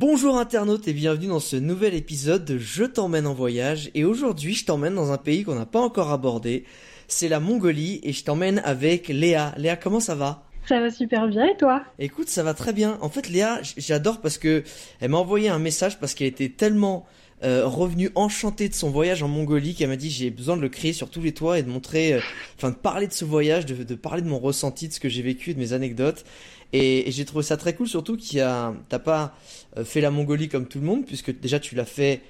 Bonjour internautes et bienvenue dans ce nouvel épisode de Je t'emmène en voyage et aujourd'hui je t'emmène dans un pays qu'on n'a pas encore abordé, c'est la Mongolie et je t'emmène avec Léa. Léa comment ça va? Ça va super bien et toi? Écoute ça va très bien. En fait Léa j'adore parce que elle m'a envoyé un message parce qu'elle était tellement euh, revenue enchantée de son voyage en Mongolie qu'elle m'a dit j'ai besoin de le crier sur tous les toits et de montrer, euh, enfin de parler de ce voyage, de, de parler de mon ressenti, de ce que j'ai vécu, de mes anecdotes. Et, et j'ai trouvé ça très cool, surtout qu'il y a, t'as pas euh, fait la Mongolie comme tout le monde, puisque déjà tu l'as fait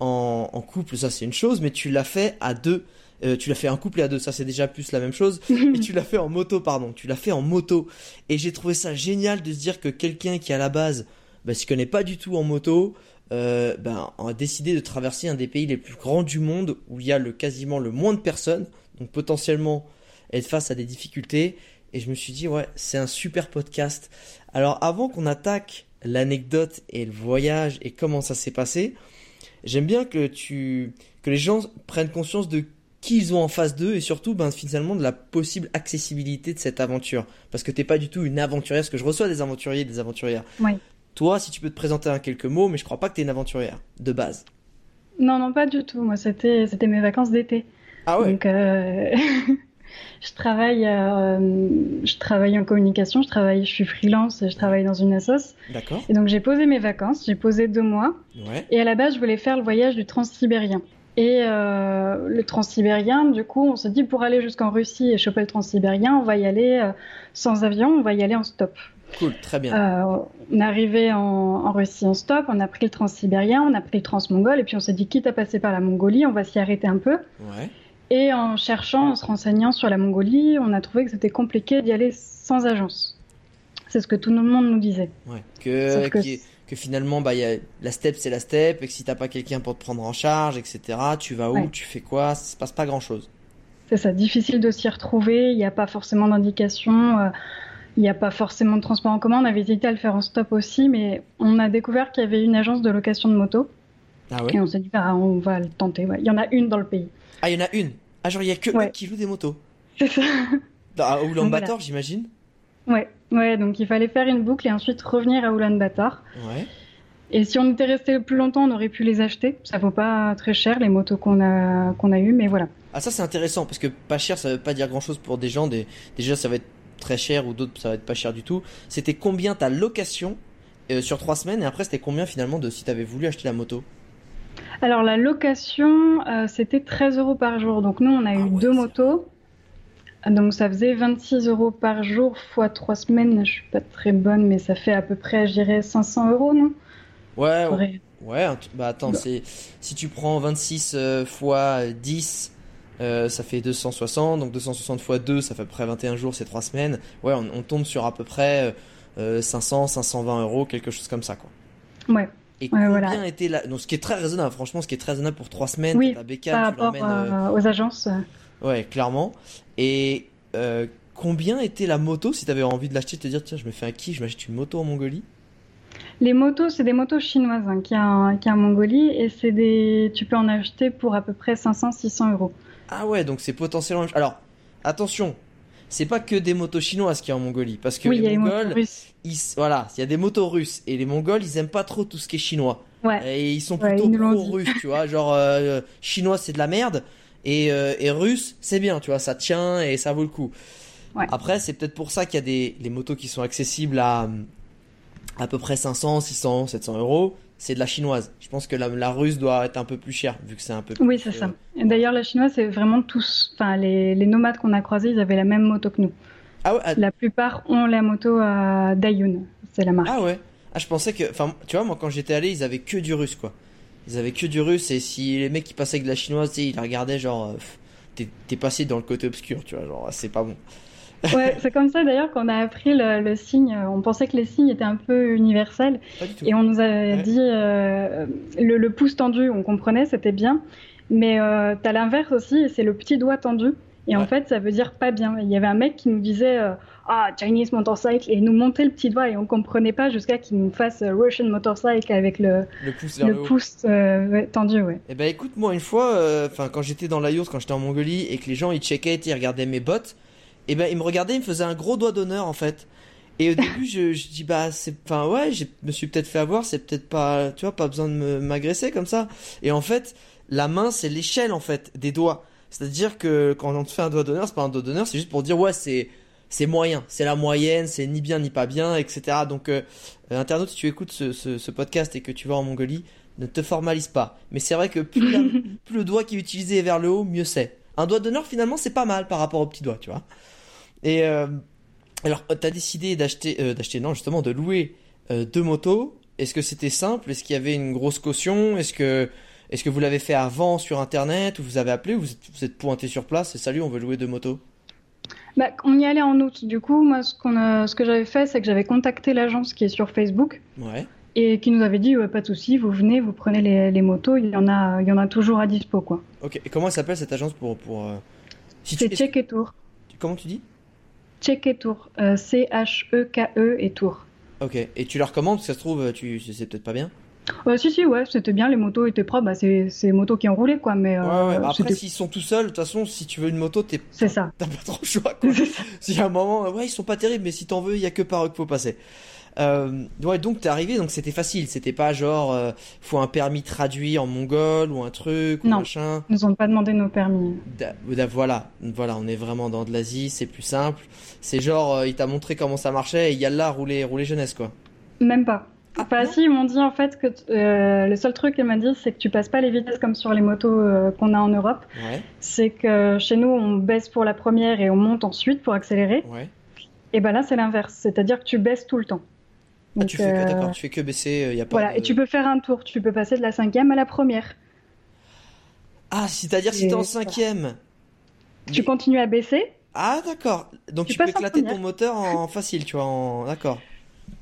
en, en couple, ça c'est une chose, mais tu l'as fait à deux. Euh, tu l'as fait en couple et à deux, ça c'est déjà plus la même chose. et tu l'as fait en moto, pardon. Tu l'as fait en moto. Et j'ai trouvé ça génial de se dire que quelqu'un qui à la base, bah, se connaît pas du tout en moto, euh, ben, a décidé de traverser un des pays les plus grands du monde où il y a le quasiment le moins de personnes, donc potentiellement être face à des difficultés. Et je me suis dit, ouais, c'est un super podcast. Alors avant qu'on attaque l'anecdote et le voyage et comment ça s'est passé, j'aime bien que tu que les gens prennent conscience de qui ils ont en face d'eux et surtout ben finalement de la possible accessibilité de cette aventure parce que t'es pas du tout une aventurière parce que je reçois des aventuriers et des aventurières. Oui. Toi, si tu peux te présenter en quelques mots, mais je crois pas que t'es une aventurière de base. Non, non, pas du tout. Moi, c'était c'était mes vacances d'été. Ah ouais. Donc, euh, je travaille, euh, je travaille en communication. Je travaille, je suis freelance. et Je travaille dans une assoce. D'accord. Et donc, j'ai posé mes vacances. J'ai posé deux mois. Ouais. Et à la base, je voulais faire le voyage du Transsibérien. Et euh, le Transsibérien, du coup, on se dit pour aller jusqu'en Russie et choper le Transsibérien, on va y aller euh, sans avion, on va y aller en stop. Cool, très bien. Euh, on est arrivé en, en Russie en stop, on a pris le transsibérien, on a pris le transmongol, et puis on s'est dit, quitte à passer par la Mongolie, on va s'y arrêter un peu. Ouais. Et en cherchant, en se renseignant sur la Mongolie, on a trouvé que c'était compliqué d'y aller sans agence. C'est ce que tout le monde nous disait. Ouais. Que, Sauf que qui- que finalement, bah, y a, la step, c'est la step, et que si t'as pas quelqu'un pour te prendre en charge, etc., tu vas où, Ouais. tu fais quoi, ça se passe pas grand chose. C'est ça, difficile de s'y retrouver, il n'y a pas forcément d'indication, euh, il n'y a pas forcément de transport en commun. On avait hésité à le faire en stop aussi, mais on a découvert qu'il y avait une agence de location de moto, Ah ouais? et on s'est dit, bah, on va le tenter. ouais. Il y en a une dans le pays. Ah, il y en a une. Ah, genre, il y a que Ouais. eux qui louent des motos. C'est ça. À Oulan Bator, voilà. j'imagine? Ouais, ouais, donc il fallait faire une boucle et ensuite revenir à Ulaanbaatar. Ouais. Et si on était resté plus longtemps, on aurait pu les acheter. Ça vaut pas très cher les motos qu'on a qu'on a eues, mais voilà. Ah, ça, c'est intéressant, parce que pas cher, ça veut pas dire grand chose pour des gens. Des... Déjà, ça va être très cher, ou d'autres, ça va être pas cher du tout. C'était combien ta location euh, sur trois semaines, et après, c'était combien finalement de si t'avais voulu acheter la moto? Alors la location, euh, c'était 13 euros par jour. Donc nous, on a Ah eu ouais, deux motos. Donc ça faisait 26 euros par jour fois trois semaines. Je suis pas très bonne, mais ça fait à peu près, je dirais, 500 euros, non? Ouais, Faudrait- Ouais, bah attends, c'est si tu prends 26 euh, fois 10, euh, ça fait 260, donc 260 fois 2, ça fait à peu près 21 jours, c'est 3 semaines. Ouais, on, on tombe sur à peu près euh, 500, 520 euros, quelque chose comme ça, quoi. Ouais. Et Ouais, combien voilà. était la... Donc ce qui est très raisonnable, franchement, ce qui est très raisonnable pour 3 semaines, Oui, ta bécane, Par tu rapport euh, euh, aux agences. Ouais, clairement. Et euh, combien était la moto si t'avais envie de l'acheter, de te dire, tiens, je me fais un kiff, je m'achète une moto en Mongolie? Les motos, c'est des motos chinoises hein, qui a, qui a en Mongolie et c'est des, tu peux en acheter pour à peu près 500-600 euros. Ah ouais, donc c'est potentiellement... Alors, attention, c'est pas que des motos chinoises qu'il y a en Mongolie, parce que oui, les Mongols, ils, voilà, il y a des motos russes, et les Mongols, ils aiment pas trop tout ce qui est chinois. Ouais. Et ils sont Ouais, plutôt dit. pro-russes, tu vois, genre, euh, chinois c'est de la merde, et, euh, et russe c'est bien, tu vois, ça tient et ça vaut le coup. Ouais. Après, c'est peut-être pour ça qu'il y a des les motos qui sont accessibles à à peu près 500, 600, 700 euros. C'est de la chinoise. Je pense que la, la russe doit être un peu plus chère, vu que c'est un peu plus. Oui, c'est euh, ça. Et D'ailleurs, la chinoise, c'est vraiment tous. Enfin, les, les nomades qu'on a croisés, ils avaient la même moto que nous. Ah ouais, ah, La plupart ont la moto à Dayun, c'est la marque. ah ouais. Ah, je pensais que. Enfin, tu vois, moi, quand j'étais allé, ils avaient que du russe, quoi. Ils avaient que du russe, et si les mecs qui passaient avec de la chinoise, tu sais, ils la regardaient, genre. euh, t'es passé dans le côté obscur, tu vois, genre, c'est pas bon. Ouais, c'est comme ça d'ailleurs qu'on a appris le, le signe. On pensait que les signes étaient un peu universels. Et on nous avait Ouais. dit euh, le, le pouce tendu, on comprenait, c'était bien. Mais euh, t'as l'inverse aussi, et c'est le petit doigt tendu. Et Ouais. en fait, ça veut dire pas bien. Il y avait un mec qui nous disait euh, Ah, Chinese motorcycle, et il nous montait le petit doigt, et on comprenait pas jusqu'à qu'il nous fasse euh, Russian motorcycle avec le, Le pouce le, euh, tendu, ouais. Eh ben écoute, moi une fois, euh, quand j'étais dans l'Aïos, quand j'étais en Mongolie et que les gens ils checkaient, ils regardaient mes bottes, et ben ils me regardaient, ils me faisaient un gros doigt d'honneur en fait. Et au début je, je dis bah c'est, enfin ouais, je me suis peut-être fait avoir, c'est peut-être pas, tu vois, pas besoin de me- m'agresser comme ça. Et en fait, la main c'est l'échelle en fait des doigts. C'est-à-dire que quand on te fait un doigt d'honneur, c'est pas un doigt d'honneur, c'est juste pour dire ouais c'est c'est moyen, c'est la moyenne, c'est ni bien ni pas bien, etc. Donc euh, euh, internaute, si tu écoutes ce, ce, ce podcast et que tu vas en Mongolie, ne te formalise pas. Mais c'est vrai que plus, la- plus le doigt qui est utilisé est vers le haut, mieux c'est. Un doigt d'honneur, finalement, c'est pas mal par rapport au petit doigt, tu vois. Et euh, alors, t'as décidé d'acheter, euh, d'acheter, non, justement, de louer euh, deux motos. Est-ce que c'était simple? Est-ce qu'il y avait une grosse caution? Est-ce que, est-ce que vous l'avez fait avant sur Internet? Ou vous avez appelé? Ou vous êtes, vous êtes pointé sur place et salut, on veut louer deux motos Bah, on y allait en août. Du coup, moi, ce, qu'on a- ce que j'avais fait, c'est que j'avais contacté l'agence qui est sur Facebook Ouais. et qui nous avait dit ouais, pas de souci, vous venez, vous prenez les, les motos, il y en a, il y en a toujours à dispo, quoi. Ok. Et comment elle s'appelle cette agence pour, pour euh, si tu- C'est Check et Tour. Comment tu dis? Check et Tour. Euh, C-H-E-K-E et Tour. Ok. Et tu leur commandes parce que ça se trouve, tu, c'est peut-être pas bien. Euh, si, si, ouais, c'était bien, les motos étaient propres. Bah, c'est les motos qui ont roulé, quoi, mais euh, Ouais, ouais. Bah, Après, s'ils sont tout seuls, de toute façon, si tu veux une moto, t'es c'est ça. T'as pas trop le choix, quoi. Y a un moment, ouais, ils sont pas terribles, mais si t'en veux, il y a que par eux qu'il faut passer. Euh, ouais, donc t'es arrivé, donc c'était facile. C'était pas genre, euh, faut un permis traduit en mongol ou un truc ou Non. machin. Ils nous ont pas demandé nos permis. Da- da- voilà, voilà, on est vraiment dans de l'Asie, c'est plus simple. C'est genre, euh, il t'a montré comment ça marchait et y a là, rouler, rouler jeunesse, quoi. Même pas. Ah, Enfin, si, ils m'ont dit en fait que euh, le seul truc qu'elle m'a dit, c'est que tu passes pas les vitesses comme sur les motos euh, qu'on a en Europe. Ouais, C'est que chez nous, on baisse pour la première et on monte ensuite pour accélérer. ouais. Et ben là, c'est l'inverse. C'est-à-dire que tu baisses tout le temps. Ah, tu fais que, euh, d'accord, tu fais que baisser, euh, y a pas Voilà, de- et tu peux faire un tour. Tu peux passer de la cinquième à la première. Ah, c'est-à-dire si t'es en cinquième. Tu mais- continues à baisser. Ah, d'accord. Donc Tu tu peux éclater ton moteur en facile, tu vois, en... D'accord.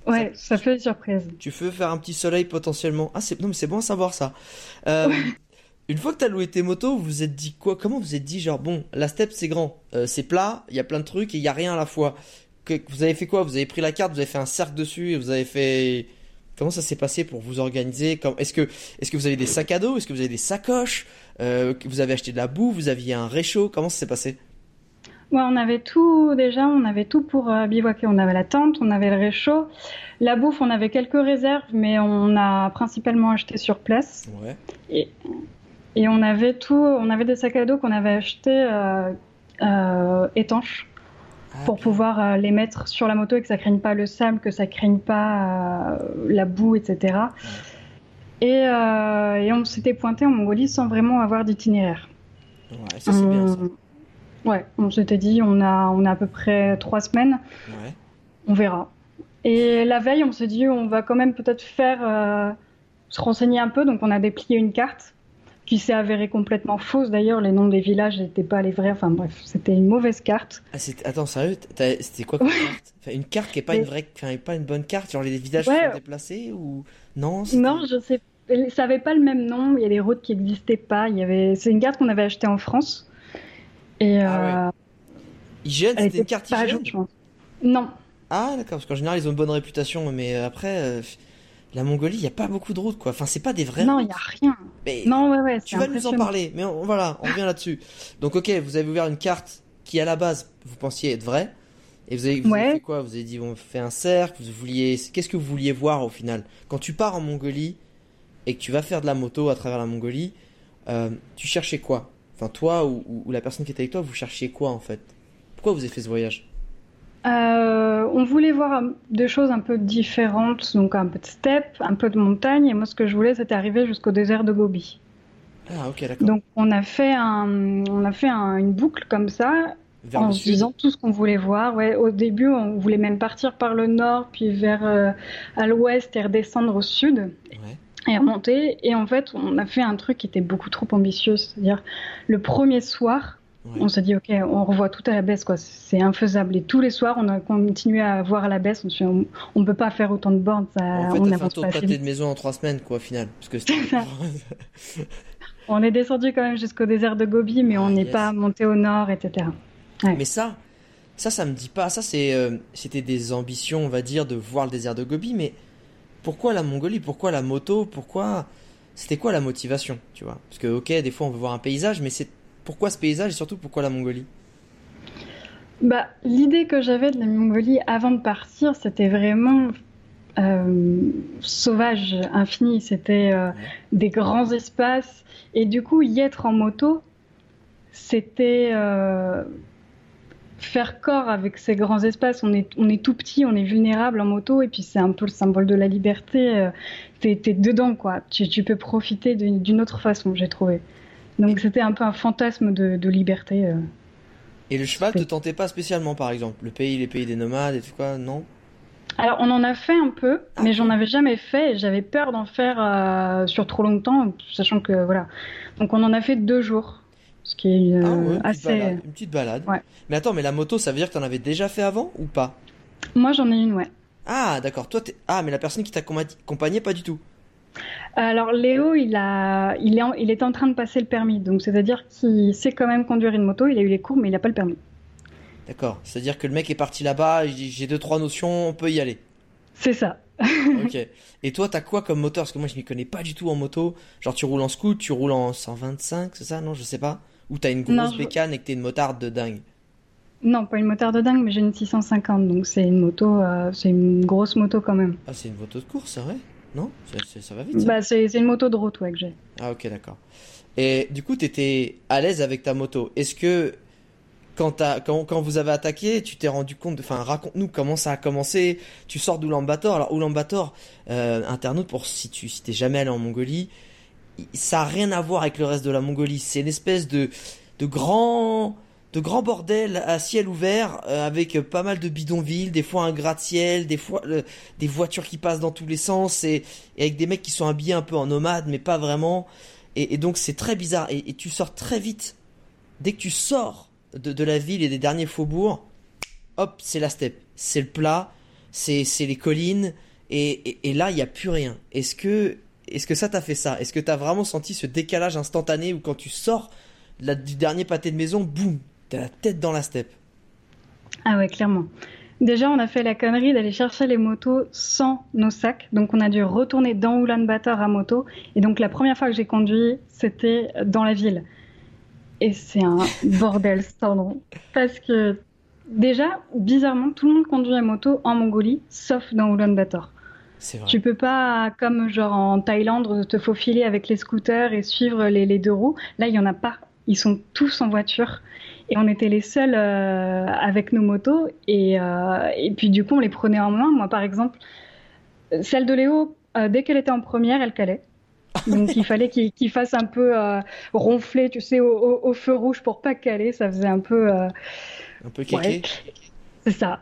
Ouais, ça fait surprise. Tu veux faire un petit soleil potentiellement. Ah, c'est non, mais c'est bon à savoir ça. Euh, une fois que t'as loué tes motos, vous vous êtes dit quoi? Comment vous vous êtes dit genre bon, la step c'est grand, euh, c'est plat, il y a plein de trucs et il y a rien à la fois. Vous avez fait quoi? Vous avez pris la carte, vous avez fait un cercle dessus et vous avez fait. Comment ça s'est passé pour vous organiser? Est-ce que est-ce que vous avez des sacs à dos? Est-ce que vous avez des sacoches? Euh, Vous avez acheté de la boue? Vous aviez un réchaud? Comment ça s'est passé? Ouais, on avait tout déjà, on avait tout pour euh, bivouaquer. On avait la tente, on avait le réchaud, la bouffe, on avait quelques réserves, mais on a principalement acheté sur place. Ouais. Et, et on avait tout, on avait des sacs à dos qu'on avait achetés euh, euh, étanches pour bien. pouvoir euh, les mettre sur la moto et que ça craigne pas le sable, que ça craigne pas euh, la boue, etc. Et, euh, et on s'était pointé en Mongolie sans vraiment avoir d'itinéraire. Ouais, ça c'est bien ça. On- Ouais, on s'était dit, on a, on a à peu près trois semaines, Ouais. on verra. Et la veille, on s'est dit, on va quand même peut-être faire, euh, se renseigner un peu. Donc, on a déplié une carte qui s'est avérée complètement fausse. D'ailleurs, les noms des villages n'étaient pas les vrais. Enfin, bref, c'était une mauvaise carte. Ah, Attends, sérieux, c'était quoi comme carte? Enfin, Une carte qui est pas Mais- une vraie, enfin, pas une bonne carte, genre les villages Ouais. sont déplacés ou non Non, je sais, ça avait pas le même nom. Il y a des routes qui n'existaient pas. Il y avait, c'est une carte qu'on avait achetée en France. Et Ah euh, Hygiène, elle c'était une carte hygiène? Non, Ah, d'accord, parce qu'en général ils ont une bonne réputation, mais après, euh, la Mongolie, il y a pas beaucoup de routes quoi. Enfin, c'est pas des vraies non, il routes. y a rien. Mais Non, ouais, ouais, tu vas nous en parler, mais on- voilà, on revient là-dessus. Donc, ok, vous avez ouvert une carte qui à la base vous pensiez être vraie, et vous avez, vous avez Ouais. fait quoi? Vous avez dit on fait un cercle, vous vouliez, qu'est-ce que vous vouliez voir au final? Quand tu pars en Mongolie et que tu vas faire de la moto à travers la Mongolie, euh, tu cherchais quoi? Enfin, toi ou, ou- ou la personne qui était avec toi, vous cherchiez quoi en fait? Pourquoi vous avez fait ce voyage? Euh, on voulait voir des choses un peu différentes, donc un peu de steppe, un peu de montagne. Et moi, ce que je voulais, c'était arriver jusqu'au désert de Gobi. Ah, ok, d'accord. Donc, on a fait, un, on a fait un- une boucle comme ça, Vers en se disant tout ce qu'on voulait voir. Ouais, au début, on voulait même partir par le nord, puis vers euh, à l'ouest et redescendre au sud Ouais. et remonter. Et en fait, on a fait un truc qui était beaucoup trop ambitieux. C'est-à-dire, le premier soir, Ouais. on s'est dit, OK, on revoit tout à la baisse, quoi. C'est infaisable. Et tous les soirs, on a continué à voir à la baisse. On se dit, on, on peut pas faire autant de bornes, ça, En fait, on t'as fait un n'avance tour pas vite. de maison en trois semaines, quoi, au final. Parce que. On est descendu quand même jusqu'au désert de Gobi, mais Ah, on n'est yes. pas monté au nord, etc. Mais ça, ça, ça me dit pas. Ça, c'est, euh, c'était des ambitions, on va dire, de voir le désert de Gobi. Mais pourquoi la Mongolie? Pourquoi la moto? Pourquoi? C'était quoi la motivation, tu vois? Parce que, ok, des fois, on veut voir un paysage, mais c'est pourquoi ce paysage et surtout pourquoi la Mongolie? Bah, l'idée que j'avais de la Mongolie avant de partir, c'était vraiment euh, sauvage, infini. C'était euh, des grands espaces. Et du coup, y être en moto, c'était euh, faire corps avec ces grands espaces. On est, on est tout petit, on est vulnérable en moto, et puis c'est un peu le symbole de la liberté. T'es, t'es dedans, quoi. Tu, tu peux profiter d'une d'une autre façon, j'ai trouvé. Donc c'était un peu un fantasme de, de liberté. euh. Et le cheval te tentait pas spécialement, par exemple? Le pays, les pays des nomades et tout quoi, non? Alors, on en a fait un peu, Ah mais j'en avais jamais fait et j'avais peur d'en faire euh, sur trop longtemps, sachant que voilà. Donc, on en a fait deux jours, ce qui est euh, Ah ouais, une petite assez. balade. Une petite balade. Ouais. Mais attends, mais la moto, ça veut dire que t'en avais déjà fait avant ou pas? Moi, j'en ai une, ouais. Ah, d'accord. Toi, t'es... Ah, mais la personne qui t'a pas du tout. Alors, Léo, il a, il est, en- il était en train de passer le permis, donc c'est-à-dire qu'il sait quand même conduire une moto. Il a eu les cours, mais il n'a pas le permis. D'accord. C'est-à-dire que le mec est parti là-bas, j'ai deux, trois notions, on peut y aller. C'est ça. Ok. Et toi, t'as quoi comme moteur? Parce que moi, je m'y connais pas du tout en moto. Genre, tu roules en scoot, tu roules en 125, c'est ça? Non, je sais pas. Ou t'as une grosse Non, je- bécane et que t'es une motarde de dingue? Non, pas une moteur de dingue, mais j'ai une 650, donc c'est une moto, euh, c'est une grosse moto quand même. Ah, c'est une moto de course, c'est vrai? Non Ça va vite, ça Bah, c'est une moto de route, ouais, que j'ai. Ah, ok, d'accord. Et du coup, t'étais à l'aise avec ta moto. Est-ce que quand, quand, quand vous avez attaqué, tu t'es rendu compte, de- enfin, raconte-nous comment ça a commencé. Tu sors d'Oulan-Bator. Alors, Oulan-Bator, euh, internaute, pour si tu si t'es jamais allé en Mongolie, ça a rien à voir avec le reste de la Mongolie. C'est une espèce de, de grand, de grand bordel à ciel ouvert, euh, avec pas mal de bidonvilles, des fois un gratte-ciel, des fois euh, des voitures qui passent dans tous les sens, et, et avec des mecs qui sont habillés un peu en nomade, mais pas vraiment. Et, et donc c'est très bizarre. Et, et tu sors très vite. Dès que tu sors de, de la ville et des derniers faubourgs, hop, c'est la steppe. C'est le plat, c'est les collines. Et, là, il n'y a plus rien. Est-ce que, est-ce que ça t'a fait ça? Est-ce que t'as vraiment senti ce décalage instantané où quand tu sors du dernier pâté de maison, boum, t'as la tête dans la steppe Ah ouais, clairement. Déjà, on a fait la connerie d'aller chercher les motos sans nos sacs. Donc, on a dû retourner dans Ulaanbaatar à moto. Et donc, la première fois que j'ai conduit, c'était dans la ville. Et c'est un bordel sans nom. Parce que, déjà, bizarrement, tout le monde conduit à moto en Mongolie, sauf dans Ulaanbaatar. C'est vrai. Tu peux pas, comme genre en Thaïlande, te faufiler avec les scooters et suivre les, les deux roues. Là, il y en a pas. Ils sont tous en voiture. Et on était les seuls euh, avec nos motos. Et, euh, et puis, du coup, on les prenait en main. Moi, par exemple, celle de Léo, euh, dès qu'elle était en première, elle calait. Donc, il fallait qu'il fasse un peu ronfler, tu sais, au, au- au feu rouge pour pas caler. Ça faisait un peu. Un peu ouais, kéké. c'est ça.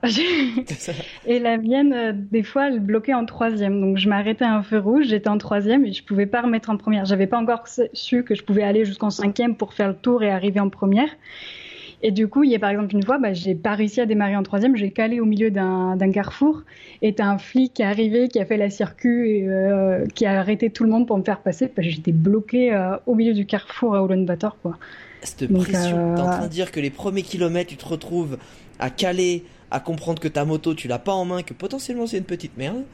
Et la mienne, euh, des fois, elle bloquait en troisième. Donc, je m'arrêtais à un feu rouge, j'étais en troisième et je pouvais pas remettre en première. J'avais pas encore su que je pouvais aller jusqu'en cinquième pour faire le tour et arriver en première. Et du coup, il y a par exemple une fois, bah, j'ai pas réussi à démarrer en troisième, j'ai calé au milieu d'un carrefour et t'as un flic qui est arrivé, qui a fait la circuit, et, euh, qui a arrêté tout le monde pour me faire passer parce que j'étais bloquée euh, au milieu du carrefour à Ulaanbaatar, quoi. Cette Donc, pression, euh, t'es en train de dire que les premiers kilomètres, tu te retrouves à caler, à comprendre que ta moto, tu l'as pas en main, que potentiellement c'est une petite merde.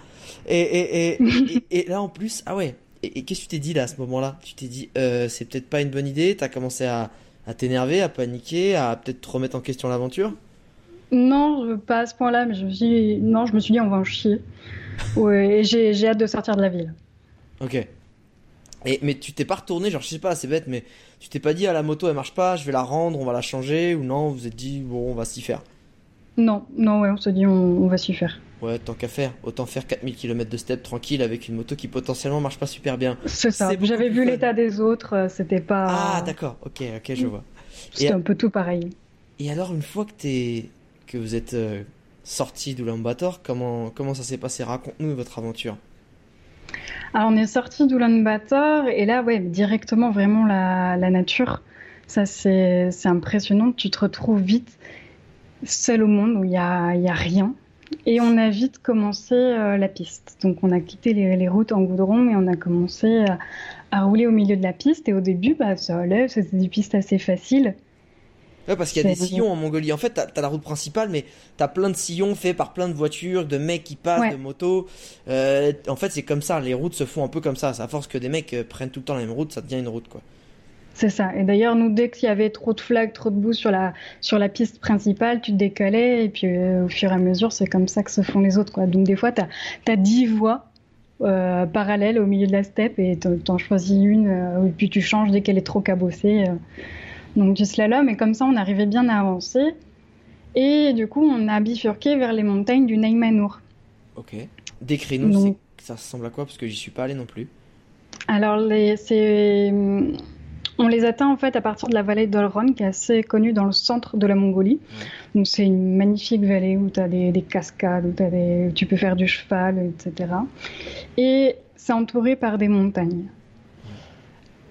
Et, et, et, et, et là en plus, ah ouais. Et, et qu'est-ce que tu t'es dit là à ce moment-là? Tu t'es dit, euh, c'est peut-être pas une bonne idée. T'as commencé à, à t'énerver, à paniquer, à peut-être te remettre en question l'aventure? Non, pas à ce point-là, mais je me suis dit, non, je me suis dit, on va en chier. Ouais, et j'ai hâte de sortir de la ville. Ok. Et, mais tu t'es pas retourné, genre je sais pas, c'est bête, mais tu t'es pas dit, ah la moto elle marche pas, je vais la rendre, on va la changer, ou non, vous vous êtes dit, bon, on va s'y faire? Non, non, ouais, on se dit on, va s'y faire. Ouais, tant qu'à faire, autant faire 4000 km de step tranquille avec une moto qui potentiellement marche pas super bien. C'est ça, j'avais vu l'état des autres, euh, c'était pas... Ah d'accord, ok, ok, je vois. C'était un peu tout pareil. Et alors une fois que, es... que vous êtes euh, sorti d'Ulaanbaatar, comment, comment ça s'est passé? Raconte-nous votre aventure. Alors on est sorti d'Ulaanbaatar et là, ouais, directement vraiment la, la nature. Ça c'est impressionnant, tu te retrouves vite seul au monde où il n'y a, y a rien. Et on a vite commencé euh, la piste. Donc on a quitté les, routes en goudron et on a commencé à, rouler au milieu de la piste. Et au début, bah, ça allait, c'était des pistes assez faciles. Ouais, parce qu'il y a des sillons en Mongolie. En fait, t'as as la route principale, mais t'as plein de sillons faits par plein de voitures, de mecs qui passent, de motos. Euh, en fait, c'est comme ça. Les routes se font un peu comme ça. À force que des mecs euh, prennent tout le temps la même route, ça devient une route, quoi. C'est ça. Et d'ailleurs, nous, dès qu'il y avait trop de flags, trop de boue sur la, sur la piste principale, tu te décalais. Et puis, euh, au fur et à mesure, c'est comme ça que se font les autres. Quoi. Donc, des fois, tu as, 10 voies euh, parallèles au milieu de la steppe et tu en choisis une. Euh, et puis, tu changes dès qu'elle est trop cabossée. Donc, du slalom. Et comme ça, on arrivait bien à avancer. Et du coup, on a bifurqué vers les montagnes du Neymanour. Ok. Décris-nous, ça ressemble à quoi? Parce que j'y suis pas allé non plus. Alors, c'est on les atteint en fait à partir de la vallée d'Olron, qui est assez connue dans le centre de la Mongolie. Donc c'est une magnifique vallée où tu as des, cascades, où, tu peux faire du cheval, etc. Et c'est entouré par des montagnes.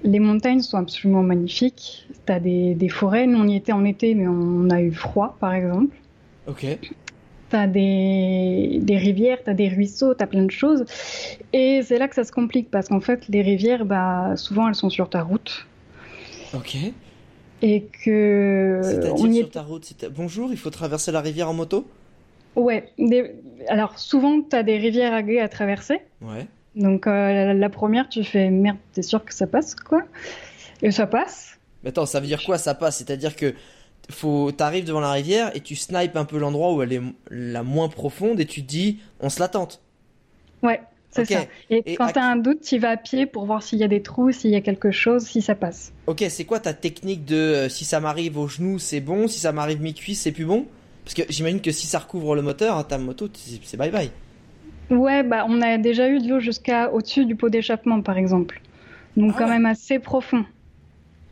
Les montagnes sont absolument magnifiques. Tu as des, forêts. Nous, on y était en été, mais on a eu froid, par exemple. Ok. Tu as des, rivières, tu as des ruisseaux, tu as plein de choses. Et c'est là que ça se complique parce qu'en fait, les rivières, bah, souvent, elles sont sur ta route. Ok. Et que. C'est-à-dire sur ta route, bonjour, il faut traverser la rivière en moto? Ouais. Alors souvent, tu as des rivières à à traverser. Ouais. Donc euh, la, première, tu fais merde, t'es sûr que ça passe quoi? Et ça passe. Mais attends, ça veut dire quoi ça passe? C'est-à-dire que faut t'arrives devant la rivière et tu snipes un peu l'endroit où elle est la moins profonde et tu te dis on se la tente. Ouais. C'est ça. Et, quand tu as un doute, tu vas à pied pour voir s'il y a des trous, s'il y a quelque chose, si ça passe. Ok, c'est quoi ta technique de euh, si ça m'arrive au genou, c'est bon, si ça m'arrive mi-cuisse, c'est plus bon? Parce que j'imagine que si ça recouvre le moteur, hein, ta moto, c'est bye bye. Ouais, bah on a déjà eu de l'eau jusqu'à au-dessus du pot d'échappement, par exemple. Donc ah quand même assez profond.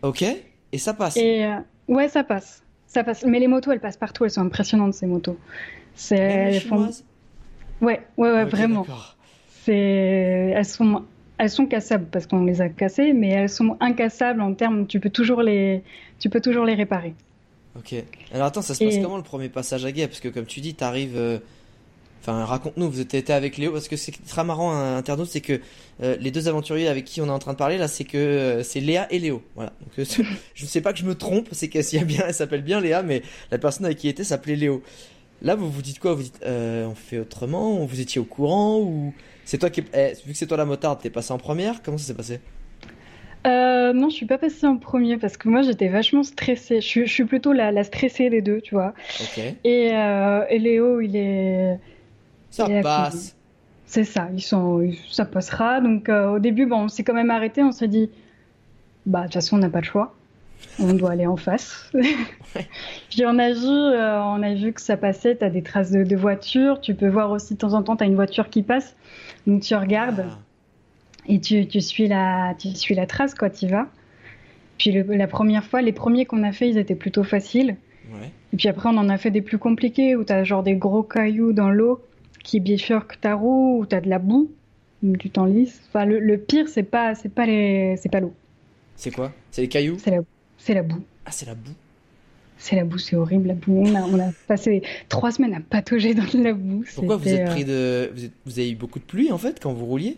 Ok, et ça passe? Et, euh, Ouais, ça passe. Ça passe. Mais les motos, elles passent partout, elles sont impressionnantes, ces motos. C'est. Font... Ouais, ouais, ouais, vraiment elles sont elles sont cassables parce qu'on les a cassées, mais elles sont incassables en termes tu peux toujours les tu peux toujours les réparer. Ok. Alors attends, ça se passe comment le premier passage à guet? Parce que comme tu dis, tu arrives. Euh, enfin, raconte-nous, vous été avec Léo, parce que c'est très marrant, un internaute, c'est que euh, les deux aventuriers avec qui on est en train de parler là, c'est que euh, c'est Léa et Léo. Voilà. Donc, je ne sais pas que je me trompe, c'est qu'elle bien, elle s'appelle bien Léa, mais la personne avec qui elle était s'appelait Léo. Là, vous vous dites quoi? Vous dites, on fait autrement Vous étiez au courant ou c'est toi qui, eh, vu que c'est toi la motarde, t'es passé en première? Comment ça s'est passé? Euh, non, je suis pas passée en premier parce que moi j'étais vachement stressée. Je, suis plutôt la, stressée des deux, tu vois. Et, euh, et, Léo, il est. Ça passe. C'est ça, ils sont, ça passera. Donc euh, au début, bon, on s'est quand même arrêté. On s'est dit, bah de toute façon, on n'a pas de choix. On doit aller en face. Puis on a vu, on a vu que ça passait. T'as des traces de, de voitures. Tu peux voir aussi de temps en temps, t'as une voiture qui passe. Donc tu regardes ah. et tu, tu, suis la, tu suis la trace, quoi, tu vas. Puis la première fois, les premiers qu'on a fait, ils étaient plutôt faciles. Et puis après, on en a fait des plus compliqués où tu as genre des gros cailloux dans l'eau qui bifurquent ta roue, où tu as de la boue, donc tu t'enlises. Enfin, le, pire, c'est pas, c'est pas les, c'est pas l'eau. C'est quoi? C'est les cailloux? C'est la, c'est la boue. Ah, c'est la boue. C'est la boue, c'est horrible la boue. On a, passé trois semaines à patauger dans la boue. Pourquoi vous êtes pris euh, de, vous, avez eu beaucoup de pluie en fait quand vous rouliez?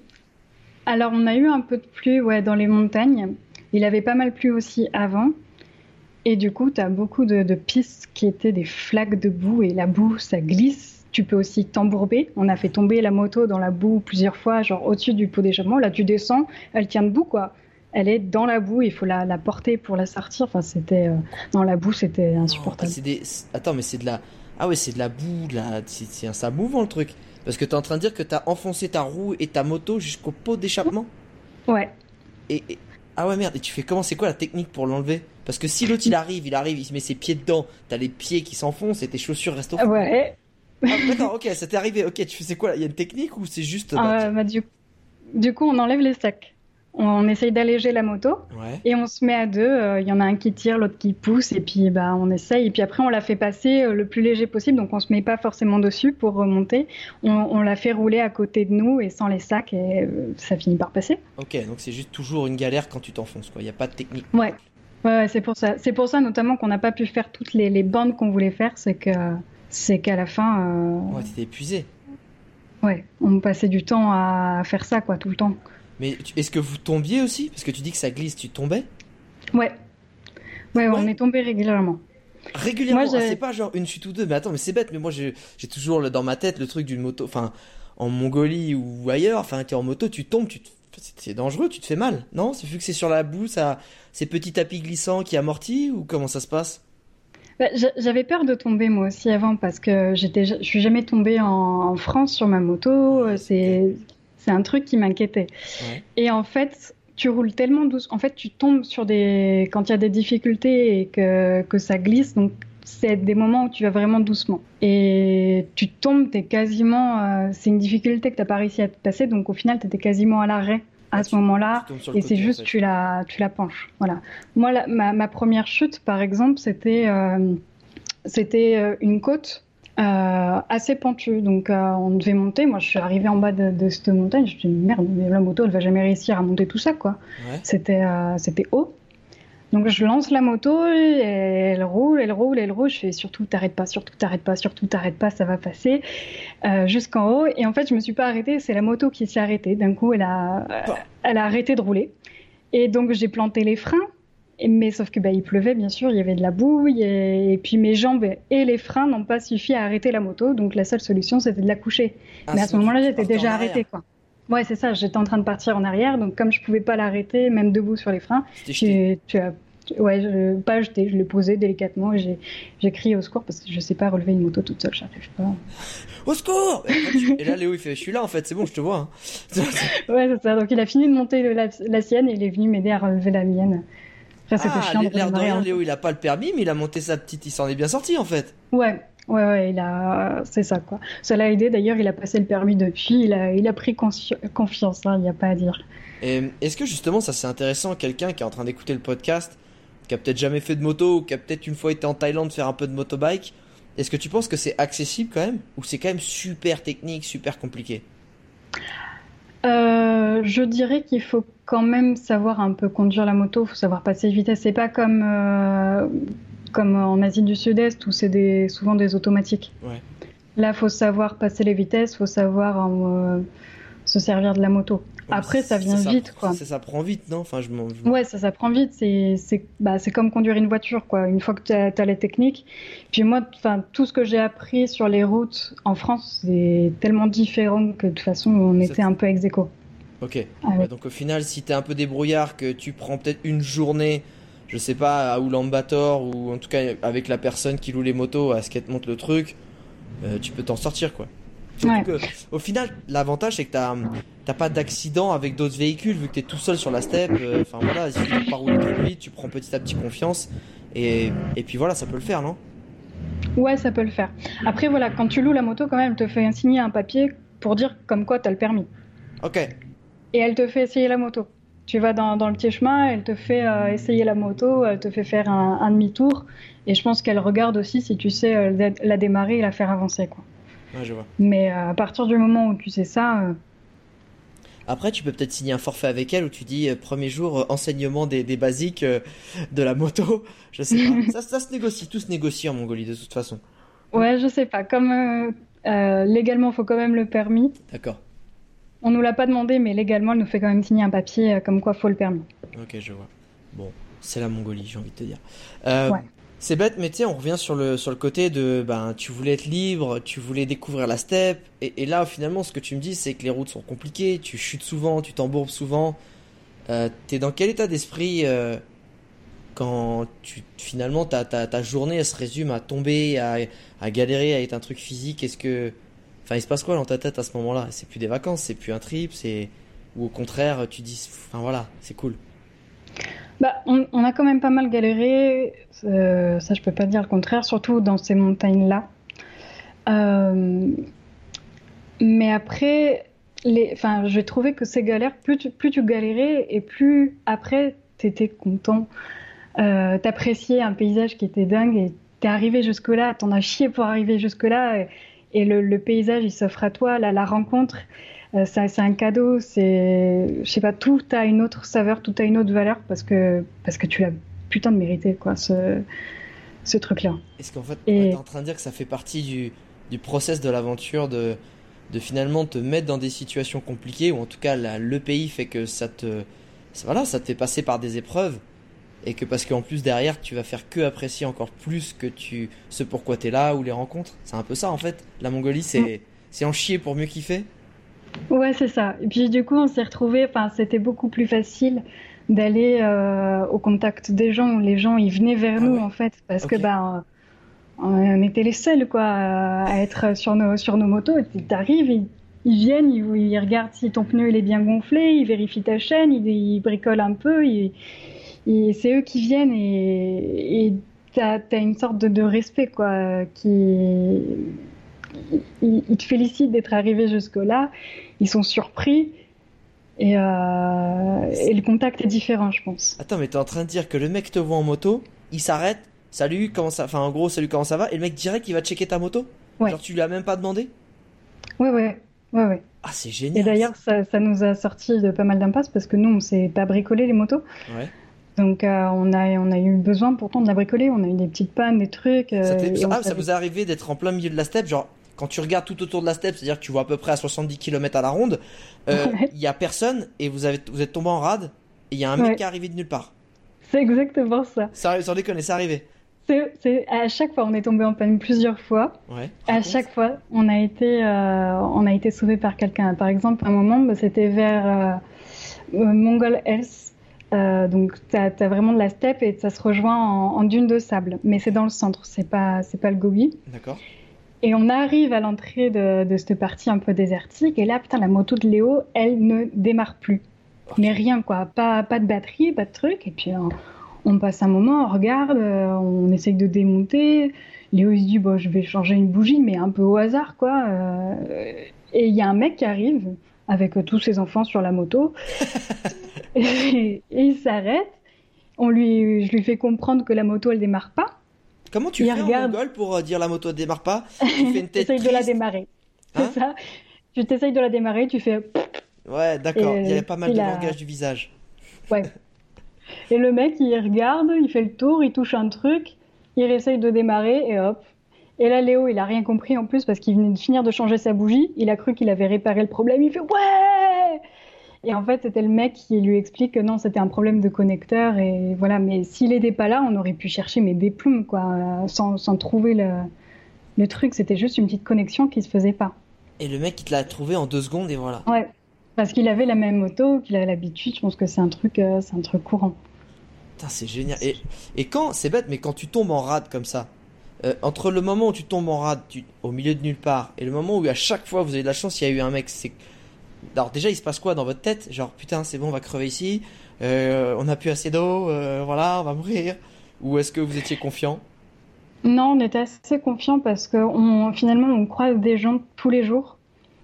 Alors on a eu un peu de pluie, ouais, dans les montagnes. Il avait pas mal plu aussi avant. Et du coup, tu as beaucoup de, pistes qui étaient des flaques de boue et la boue, ça glisse. Tu peux aussi t'embourber. On a fait tomber la moto dans la boue plusieurs fois, genre au-dessus du pot d'échappement. Là, tu descends, elle tient debout, quoi elle est dans la boue, il faut la, la porter pour la sortir. Enfin, c'était euh, dans la boue, c'était insupportable. Attends, mais c'est de la ah ouais, c'est de la boue, de la... c'est un sabouvant le truc. Parce que tu es en train de dire que tu as enfoncé ta roue et ta moto jusqu'au pot d'échappement? Ouais. Et, Ah ouais merde, et tu fais comment? C'est quoi la technique pour l'enlever? Parce que si l'autre il arrive, il arrive, il se met ses pieds dedans, t'as les pieds qui s'enfoncent et tes chaussures restent au fond. Ouais. Ah, D'accord, ok, ça t'est arrivé. Ok, tu fais c'est quoi Il y a une technique ou c'est juste. bah, Euh, bah, du, du coup, on enlève les sacs. On essaye d'alléger la moto Ouais. et on se met à deux. euh, Il y en a un qui tire, l'autre qui pousse et puis bah, on essaye. Et puis après, on la fait passer euh, le plus léger possible. Donc on se met pas forcément dessus pour remonter. On, on la fait rouler à côté de nous et sans les sacs et euh, ça finit par passer. Ok, donc c'est juste toujours une galère quand tu t'enfonces, quoi. Il y a pas de technique. Ouais. Ouais, ouais, c'est pour ça. C'est pour ça notamment qu'on n'a pas pu faire toutes les, les bandes qu'on voulait faire. C'est que c'est qu'à la fin, euh, Ouais, t'étais épuisé. ouais, on passait du temps à faire ça quoi, tout le temps. Mais est-ce que vous tombiez aussi? Parce que tu dis que ça glisse, tu tombais? Ouais. Ouais, on est tombé régulièrement. Régulièrement, ah, c'est pas genre une chute ou deux, mais attends, mais c'est bête, mais moi j'ai toujours le- dans ma tête le truc d'une moto, enfin en Mongolie ou ailleurs, enfin t'es en moto, tu tombes, tu te- c'est dangereux, tu te fais mal, non? C'est vu que c'est sur la boue, ça, c'est petit tapis glissant qui amortit ou comment ça se passe? Bah, j'a- J'avais peur de tomber moi aussi avant parce que j'étais, je suis jamais tombée en, en France sur ma moto. euh, C'est, c'est un truc qui m'inquiétait. Ouais. Et en fait, tu roules tellement douce. En fait, tu tombes sur des, quand il y a des difficultés et que, que ça glisse. Donc, c'est des moments où tu vas vraiment doucement. Et tu tombes, t'es quasiment, euh, c'est une difficulté que t'as pas réussi à te passer. Donc, au final, t'étais quasiment à l'arrêt à ce moment-là. Et c'est en juste fait. tu la tu la penches. Voilà. Moi la- ma, ma première chute par exemple c'était euh, c'était euh, une côte euh, assez pentue donc euh, on devait monter. Moi je suis arrivée en bas de, de cette montagne. Je me suis dit merde mais la moto elle va jamais réussir à monter tout ça quoi. Ouais. C'était euh, c'était haut. Donc je lance la moto et elle roule, elle roule, elle roule. Je fais surtout t'arrêtes pas, surtout t'arrêtes pas, surtout t'arrêtes pas, ça va passer euh, jusqu'en haut. Et en fait je me suis pas arrêtée, c'est la moto qui s'est arrêtée. D'un coup elle a elle a arrêté de rouler. Et donc j'ai planté les freins. Et- Mais sauf que bah, il pleuvait bien sûr, il y avait de la boue et, et puis mes jambes et les freins n'ont pas suffi à arrêter la moto. Donc la seule solution c'était de la coucher. Ah, Mais à ce moment-là, tu j'étais déjà arrêtée, quoi. Ouais, c'est ça, j'étais en train de partir en arrière, donc comme je pouvais pas l'arrêter, même debout sur les freins, j'ai, tu as, tu- ouais, je, pas jeté, je l'ai posé délicatement et j'ai, crié au secours parce que je sais pas relever une moto toute seule, j'arrive pas. Au secours et, tu- là Léo il fait, je suis là en fait, c'est bon, je te vois. hein. Ouais, c'est ça, donc il a fini de monter la, la sienne et il est venu m'aider à relever la mienne. C'était ah, chiant l'air de rien, en- Léo il a pas le permis, mais il a monté sa petite, il s'en est bien sorti en fait. Ouais. Ouais, ouais, il a, c'est ça, quoi. Ça l'a aidé, d'ailleurs, il a passé le permis depuis, il a, il a pris consci- confiance, il n'y a pas à dire. Est-ce que justement ça c'est intéressant, quelqu'un qui est en train d'écouter le podcast, qui a peut-être jamais fait de moto, ou qui a peut-être une fois été en Thaïlande faire un peu de motobike, est-ce que tu penses que c'est accessible quand même? Ou c'est quand même super technique, super compliqué? Euh, je dirais qu'il faut quand même savoir un peu conduire la moto, il faut savoir passer vitesse. C'est pas comme, euh, comme en Asie du Sud-Est où c'est des, souvent des automatiques. Ouais. Là, faut savoir passer les vitesses, faut savoir euh, se servir de la moto. Après, ça vient vite, quoi. Ça, ça prend vite, non? Enfin, je je Ouais, ça, ça prend vite. C'est, bah, comme conduire une voiture, quoi. Une fois que tu as, les techniques. Puis moi, tout ce que j'ai appris sur les routes en France, c'est tellement différent que de toute façon, on était un peu ex aequo. Ok. Ah ouais. Donc au final, si t'es un peu débrouillard, que tu prends peut-être une journée, je sais pas, à Ulaanbaatar ou en tout cas avec la personne qui loue les motos à ce qu'elle te montre le truc, euh, tu peux t'en sortir quoi. Ouais. que, au final, l'avantage c'est que t'as t'as pas d'accident avec d'autres véhicules vu que t'es tout seul sur la steppe. euh, Enfin voilà, il suffit de pas rouler trop vite, tu prends petit à petit confiance et, et puis voilà, ça peut le faire, non? Ouais, ça peut le faire. Après, voilà, quand tu loues la moto, quand même, elle te fait signer un papier pour dire comme quoi tu as le permis. Ok. Et elle te fait essayer la moto. Tu vas dans, dans le petit chemin, elle te fait euh, essayer la moto, elle te fait faire un, un demi-tour. Et je pense qu'elle regarde aussi si tu sais euh, la, démarrer et la faire avancer. Quoi. Ouais, je vois. Mais euh, à partir du moment où tu sais ça, Après, tu peux peut-être signer un forfait avec elle où tu dis euh, premier jour euh, enseignement des, des basiques euh, de la moto. Je sais pas. ça, ça se négocie, tout se négocie en Mongolie de toute façon. ouais, je sais pas. Comme légalement, il faut quand même le permis. D'accord. On nous l'a pas demandé, mais légalement, elle nous fait quand même signer un papier comme quoi faut le permis. Ok, je vois. Bon, c'est la Mongolie, j'ai envie de te dire. Ouais. C'est bête, mais tu sais, on revient sur le, sur le côté de ben, tu voulais être libre, tu voulais découvrir la steppe. Et, là, finalement, ce que tu me dis, c'est que les routes sont compliquées, tu chutes souvent, tu t'embourbes souvent. Euh, T'es dans quel état d'esprit euh, quand tu, finalement ta, ta, ta journée elle se résume à tomber, à, à galérer, à être un truc physique? Est-ce que. Enfin, il se passe quoi dans ta tête à ce moment-là? C'est plus des vacances, c'est plus un trip, c'est. Ou au contraire, tu dis. Enfin voilà, c'est cool. Bah, on, a quand même pas mal galéré, euh, ça je peux pas dire le contraire, surtout dans ces montagnes-là. Euh, mais après, les, j'ai trouvé que ces galères, plus tu, galérais et plus après tu étais content. Euh, T'appréciais un paysage qui était dingue et t'es arrivé jusque-là, t'en as chié pour arriver jusque-là le, paysage il s'offre à toi, la, la rencontre. Euh, c'est un cadeau, c'est, je sais pas, tout a une autre saveur, tout a une autre valeur parce que, parce que tu l'as putain de mérité, quoi, ce, ce truc-là. Est-ce qu'en fait, tu es en train de dire que ça fait partie du, du process de l'aventure de, de finalement te mettre dans des situations compliquées, ou en tout cas, le pays fait que ça te, voilà, ça te fait passer par des épreuves, et que parce qu'en plus derrière, tu vas faire que apprécier encore plus que tu, ce pourquoi tu es là, ou les rencontres. C'est un peu ça, en fait. La Mongolie, c'est, mm. c'est en chier pour mieux kiffer. Ouais, c'est ça. Et puis du coup, on s'est retrouvés, enfin, c'était beaucoup plus facile d'aller euh, au contact des gens. Les gens, ils venaient vers ah nous, en fait, parce que, bah, on était les seuls, quoi, à être sur nos, sur nos motos. T'arrives, ils, ils viennent, ils, regardent si ton pneu il est bien gonflé, ils vérifient ta chaîne, ils, bricolent un peu, c'est eux qui viennent et t'as as une sorte de, de respect, quoi, qui ils, te félicitent d'être arrivé jusque-là, ils sont surpris. Et, euh, et, le contact est différent, je pense. Attends, mais t'es en train de dire que le mec te voit en moto, il s'arrête, salut, comment ça, enfin en gros, salut, comment ça va, et le mec direct, il va checker ta moto? Ouais. Genre, tu lui as même pas demandé? Ouais, ouais, ouais, ouais. Ah, c'est génial. Et d'ailleurs, ça, ça, nous a sorti de pas mal d'impasses parce que nous, on s'est pas bricolé les motos. Ouais. Donc euh, on, a, on a eu besoin pourtant de la bricoler, on a eu des petites pannes, des trucs. Euh, ça, ah, ça vous est arrivé d'être en plein milieu de la steppe, genre quand tu regardes tout autour de la steppe, c'est-à-dire que tu vois à peu près à 70 km à la ronde, euh, il y a personne et vous, avez, vous êtes tombé en rade et il y a un mec qui est arrivé de nulle part. C'est exactement ça. Ça, sans déconner, c'est arrivé. C'est, à chaque fois, on est tombé en panne plusieurs fois. Ouais, à chaque fois, on a été, euh, on a été sauvé par quelqu'un. Par exemple, à un moment, bah, c'était vers euh, Mongol Health. Donc, tu as, vraiment de la steppe et ça se rejoint en, en dune de sable. Mais c'est dans le centre, c'est pas, c'est pas le Gobi. D'accord. Et on arrive à l'entrée de, de, cette partie un peu désertique. Et là, putain, la moto de Léo, elle ne démarre plus. Mais rien, quoi. Pas, pas de batterie, pas de truc. Et puis, on, passe un moment, on regarde, euh, on essaye de démonter. Léo, il se dit, bon, je vais changer une bougie, mais un peu au hasard, quoi. Euh, et il y a un mec qui arrive avec tous ses enfants sur la moto. et, il s'arrête. On lui, je lui fais comprendre que la moto, elle démarre pas. Comment tu fais en mongol pour euh, dire la moto ne démarre pas Tu fais une tête de la démarrer. c'est hein ça. Tu t'essayes de la démarrer, tu fais. Ouais, d'accord. Il y a pas mal de langage du visage. Ouais. Et le mec, il regarde, il fait le tour, il touche un truc, il essaye de démarrer et hop. Et là, Léo, il a rien compris en plus parce qu'il venait de finir de changer sa bougie. Il a cru qu'il avait réparé le problème. Il fait ouais et en fait, c'était le mec qui lui explique que non, c'était un problème de connecteur. Et voilà, mais s'il n'était pas là, on aurait pu chercher mais des plumes, quoi, sans, sans trouver le, le truc. C'était juste une petite connexion qui se faisait pas. Et le mec, il te l'a trouvé en deux secondes et voilà. Ouais, parce qu'il avait la même moto, qu'il a l'habitude. Je pense que c'est un truc, euh, c'est un truc courant. Putain, c'est génial. Et, et quand, c'est bête, mais quand tu tombes en rade comme ça, euh, entre le moment où tu tombes en rade tu, au milieu de nulle part et le moment où à chaque fois vous avez de la chance, il y a eu un mec, c'est alors déjà, il se passe quoi dans votre tête? Genre, putain, c'est bon, on va crever ici, euh, on n'a plus assez d'eau, euh, voilà, on va mourir. Ou est-ce que vous étiez confiant? Non, on était assez confiant parce que on, finalement, on croise des gens tous les jours.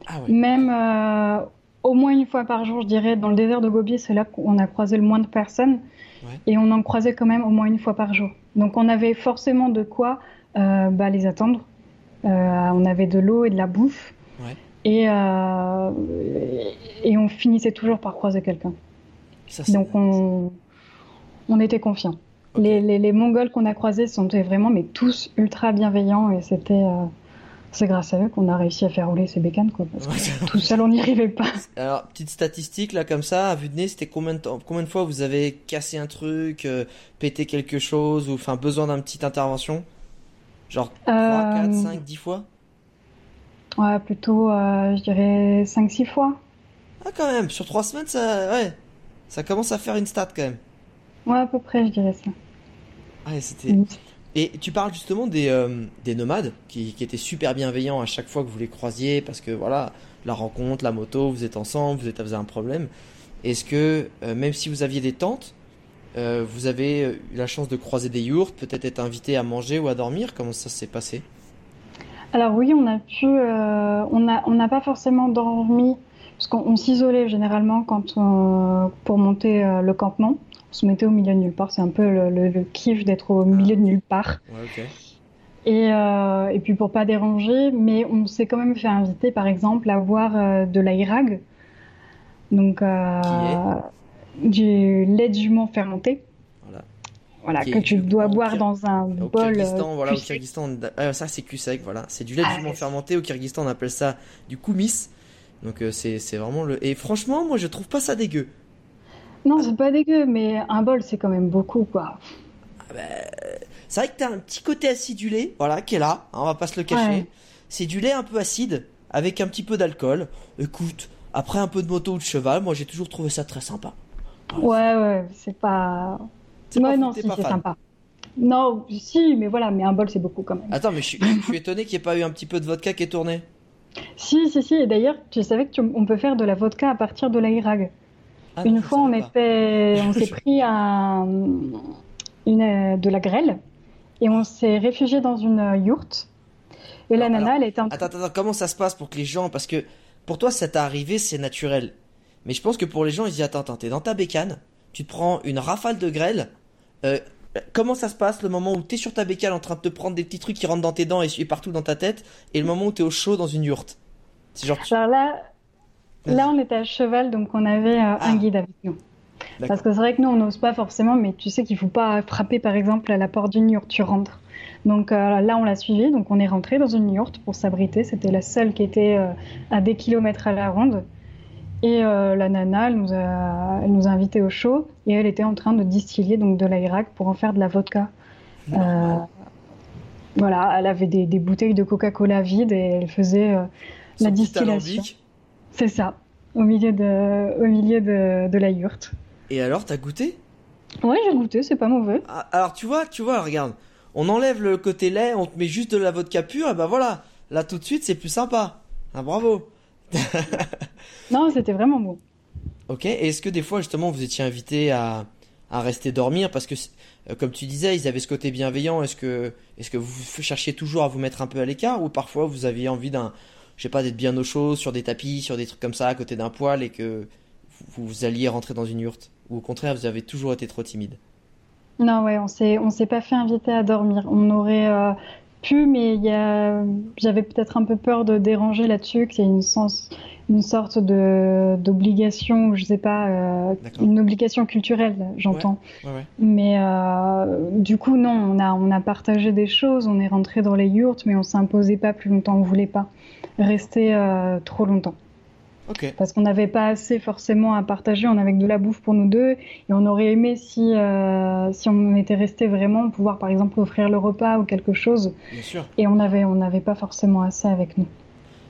Ah. Même euh, au moins une fois par jour, je dirais, dans le désert de Gobi, c'est là qu'on a croisé le moins de personnes. Ouais. Et on en croisait quand même au moins une fois par jour. Donc on avait forcément de quoi bah, les attendre. on avait de l'eau et de la bouffe. Ouais. Et, euh, et on finissait toujours par croiser quelqu'un. Donc on, on était confiants. Les, les, les, Mongols qu'on a croisés sont vraiment mais tous ultra bienveillants et c'était euh, c'est grâce à eux qu'on a réussi à faire rouler ces bécanes quoi parce que tout seul on n'y arrivait pas. Alors petite statistique là comme ça à vue de nez c'était combien de temps combien de fois vous avez cassé un truc euh, pété quelque chose ou enfin besoin d'une petite intervention? Genre 3 4 5 10 fois Ouais, plutôt, euh, je dirais 5-6 fois. Ah, quand même, sur 3 semaines, ça, ouais, ça commence à faire une stat quand même. Ouais, à peu près, je dirais ça. Ouais, c'était. Et tu parles justement des, euh, des nomades qui, qui, étaient super bienveillants à chaque fois que vous les croisiez parce que voilà, la rencontre, la moto, vous êtes ensemble, vous êtes, vous avez un problème. Est-ce que, euh, même si vous aviez des tentes, Euh, vous avez eu la chance de croiser des yourtes, peut-être être invité à manger ou à dormir. Comment ça s'est passé? Alors oui, on a pu, euh, on n'a on n'a pas forcément dormi parce qu'on on s'isolait généralement quand on, pour monter euh, le campement. On se mettait au milieu de nulle part. C'est un peu le, le- le kiff d'être au milieu de nulle part. Ouais. Et, euh, et puis pour pas déranger, mais on s'est quand même fait inviter, par exemple, à euh, de l'airag, donc euh, du lait de jument fermenté. Voilà. Voilà, que est tu dois boire dans un Au bol. Kyrgyzstan, euh, voilà, au. Kyrgyzstan, ah, ça c'est cul sec, voilà. C'est du lait de Ah, jument fermenté. Au Kyrgyzstan, on appelle ça du koumis. Donc euh, c'est vraiment le. Et franchement, moi je trouve pas ça dégueu. Non, c'est pas dégueu, mais un bol, c'est quand même beaucoup, quoi. C'est vrai que t'as un petit côté acidulé, voilà, qui est là. hein, on va pas se le cacher. Ouais. C'est du lait un peu acide avec un petit peu d'alcool. Écoute, après un peu de moto ou de cheval, moi j'ai toujours trouvé ça très sympa. Ouais, ouais, c'est pas. C'est pas Ouais, non, si, pas c'est fan. sympa. Non, si, mais voilà, mais un bol, c'est beaucoup quand même. Attends, mais je suis, je suis étonné qu'il n'y ait pas eu un petit peu de vodka qui est tourné. Si, si, si, et d'ailleurs, tu savais que tu- on peut faire de la vodka à partir de l'airag. Ah Une fois, on était, on s'est pris un, une, euh, de la grêle et on s'est réfugié dans une yourte. Et la Alors, nana, elle était en attends, attends, comment ça se passe pour que les gens. Parce que pour toi, ça t'est arrivé, c'est naturel. Mais je pense que pour les gens, ils disent Attends, attends, t'es dans ta bécane, tu te prends une rafale de grêle. euh, comment ça se passe le moment où t'es sur ta bécane en train de te prendre des petits trucs qui rentrent dans tes dents et, partout dans ta tête, et le moment où t'es au chaud dans une yourte C'est genre. Alors là, là, on était à cheval, donc on avait euh, Ah. un guide avec nous. Parce que c'est vrai que nous, on n'ose pas forcément, mais tu sais qu'il faut pas frapper, par exemple, à la porte d'une yourte, tu rentres. Donc euh, là, on l'a suivi, donc on est rentré dans une yourte pour s'abriter. C'était la seule qui était euh, à des kilomètres à la ronde. Et euh, la nana, elle nous, a, elle nous a invités au show et elle était en train de distiller donc de l'Irak pour en faire de la vodka. Euh, voilà, elle avait des, des bouteilles de Coca-Cola vides et elle faisait euh, la distillation. C'est ça, au milieu de, au milieu de, de la yourte. Et alors, t'as goûté? Ouais, j'ai goûté, c'est pas mauvais. Ah, Alors, tu vois, tu vois, regarde. On enlève le côté lait, on te met juste de la vodka pure, et bah voilà. Là, tout de suite, c'est plus sympa. Ah, bravo. Non, c'était vraiment bon. Ok, et est-ce que des fois justement vous étiez invité à, à rester dormir parce que euh, comme tu disais ils avaient ce côté bienveillant, est-ce que, est-ce que vous cherchiez toujours à vous mettre un peu à l'écart ou parfois vous aviez envie d'un, je sais pas, d'être bien au chaud sur des tapis, sur des trucs comme ça à côté d'un poêle et que vous, vous alliez rentrer dans une yourte ou au contraire vous avez toujours été trop timide? Non, ouais, on s'est, on s'est pas fait inviter à dormir. On aurait euh, pu, mais il y a, j'avais peut-être un peu peur de déranger là-dessus, qu'il y ait une sens, une sorte de d'obligation, je sais pas, euh, une obligation culturelle, j'entends. Ouais, ouais. Mais euh, du coup, non, on a, on a partagé des choses, on est rentré dans les yourtes, mais on s'imposait pas plus longtemps, on voulait pas rester euh, trop longtemps. Parce qu'on n'avait pas assez forcément à partager, on avait que de la bouffe pour nous deux, et on aurait aimé si, euh, si on était resté vraiment, pouvoir par exemple offrir le repas ou quelque chose, Bien sûr. et on avait, on n'avait pas forcément assez avec nous.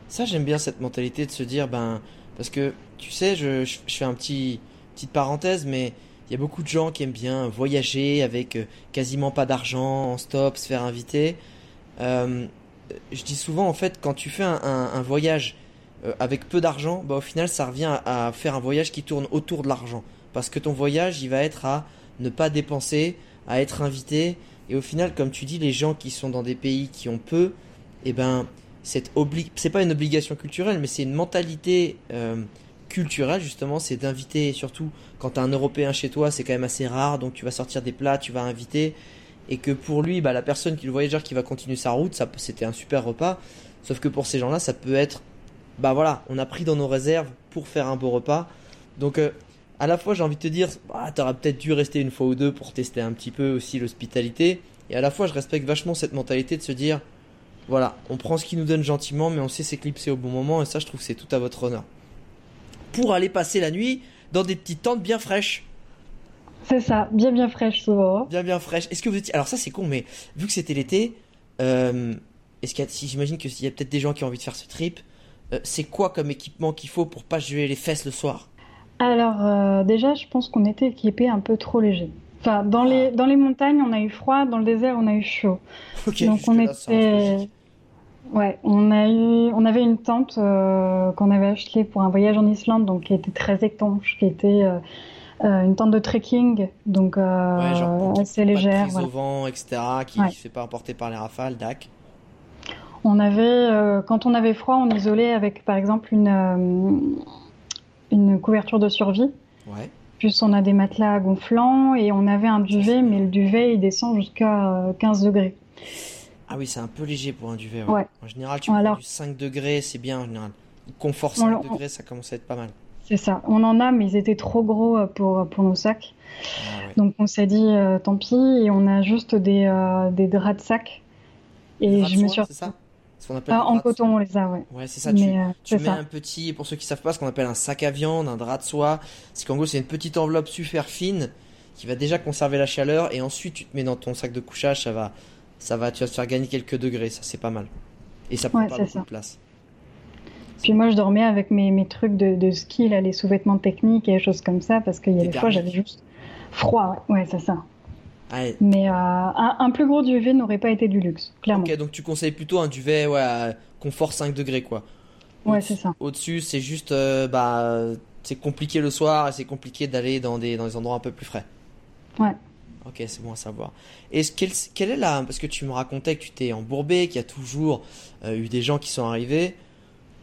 Ça, j'aime bien cette mentalité de se dire, ben, parce que, tu sais, je, je, je fais un petit, petite parenthèse, mais il y a beaucoup de gens qui aiment bien voyager avec euh, quasiment pas d'argent, en stop, se faire inviter. Euh, je dis souvent, en fait, quand tu fais un, un, un voyage euh, avec peu d'argent, bah, au final, ça revient à, faire un voyage qui tourne autour de l'argent. Parce que ton voyage, il va être à ne pas dépenser, à être invité. Et au final, comme tu dis, les gens qui sont dans des pays qui ont peu, eh ben, cette obli c'est pas une obligation culturelle, mais c'est une mentalité euh, culturelle justement, c'est d'inviter, surtout quand t'as un Européen chez toi, c'est quand même assez rare, donc tu vas sortir des plats, tu vas inviter, et que pour lui, bah, la personne qui le voyageur qui va continuer sa route, ça, c'était un super repas, sauf que pour ces gens-là, ça peut être, bah voilà, on a pris dans nos réserves pour faire un beau repas, donc euh, à la fois j'ai envie de te dire, bah, t'aurais peut-être dû rester une fois ou deux pour tester un petit peu aussi l'hospitalité, et à la fois je respecte vachement cette mentalité de se dire, voilà, on prend ce qu'il nous donne gentiment, mais on sait s'éclipser au bon moment, et ça, je trouve que c'est tout à votre honneur. Pour aller passer la nuit dans des petites tentes bien fraîches. C'est ça, bien bien fraîche souvent. Bien, bien fraîches. Est-ce que vous étiez. Alors, ça, c'est con, mais vu que c'était l'été, euh, est-ce qu'il y a... si j'imagine qu'il y a peut-être des gens qui ont envie de faire ce trip, c'est quoi comme équipement qu'il faut pour pas geler les fesses le soir? Alors euh, déjà, je pense qu'on était équipés un peu trop léger. Enfin, dans les, dans les montagnes, on a eu froid, dans le désert, on a eu chaud. Donc on était, ouais, on a eu, on avait une tente euh, qu'on avait achetée pour un voyage en Islande, donc qui était très étanche, qui était euh, euh, une tente de trekking, donc euh, Ouais, genre assez pas de légère. prise voilà. au vent, etc., qui Ouais. ne se fait pas emporter par les rafales, dac. On avait, euh, quand on avait froid, on isolait avec par exemple une, euh, une couverture de survie. Ouais. Plus on a des matelas gonflants et on avait un duvet, mais le duvet il descend jusqu'à euh, 15 degrés. Ah oui, c'est un peu léger pour un duvet. ouais. Ouais. En général, tu Alors- prends du 5 degrés, c'est bien en général. Confort On 5 l'a- degrés, ça commence à être pas mal. C'est ça. On en a, mais ils étaient trop gros euh, pour, pour nos sacs. Ah ouais. Donc on s'est dit euh, tant pis et on a juste des, euh, des draps de sac. Et je me suis C'est ça? Ce qu'on appelle Ah, en de coton on les a, ouais. Ouais, c'est ça. Tu, euh, tu mets ça. un petit, pour ceux qui savent pas, ce qu'on appelle un sac à viande, un drap de soie. C'est qu'en gros, c'est une petite enveloppe super fine qui va déjà conserver la chaleur et ensuite tu te mets dans ton sac de couchage, ça va, ça va, tu vas te faire gagner quelques degrés, ça c'est pas mal. Et ça prend Ouais, pas beaucoup ça. de place. Puis moi je dormais avec mes, mes trucs de, de ski, là, les sous-vêtements techniques et choses comme ça, parce qu'il y a Des fois j'avais juste froid. Ouais, c'est ça. Mais euh, un, un plus gros duvet n'aurait pas été du luxe, clairement. Ok, donc tu conseilles plutôt un duvet, ouais, à confort 5 degrés quoi. Ouais, c'est ça. Au-dessus, c'est juste, euh, bah, c'est compliqué le soir et c'est compliqué d'aller dans des, dans des endroits un peu plus frais. Ouais. Ok, c'est bon à savoir. Et quelle, quelle est la, parce que tu me racontais que tu t'es embourbé, qu'il y a toujours euh, eu des gens qui sont arrivés.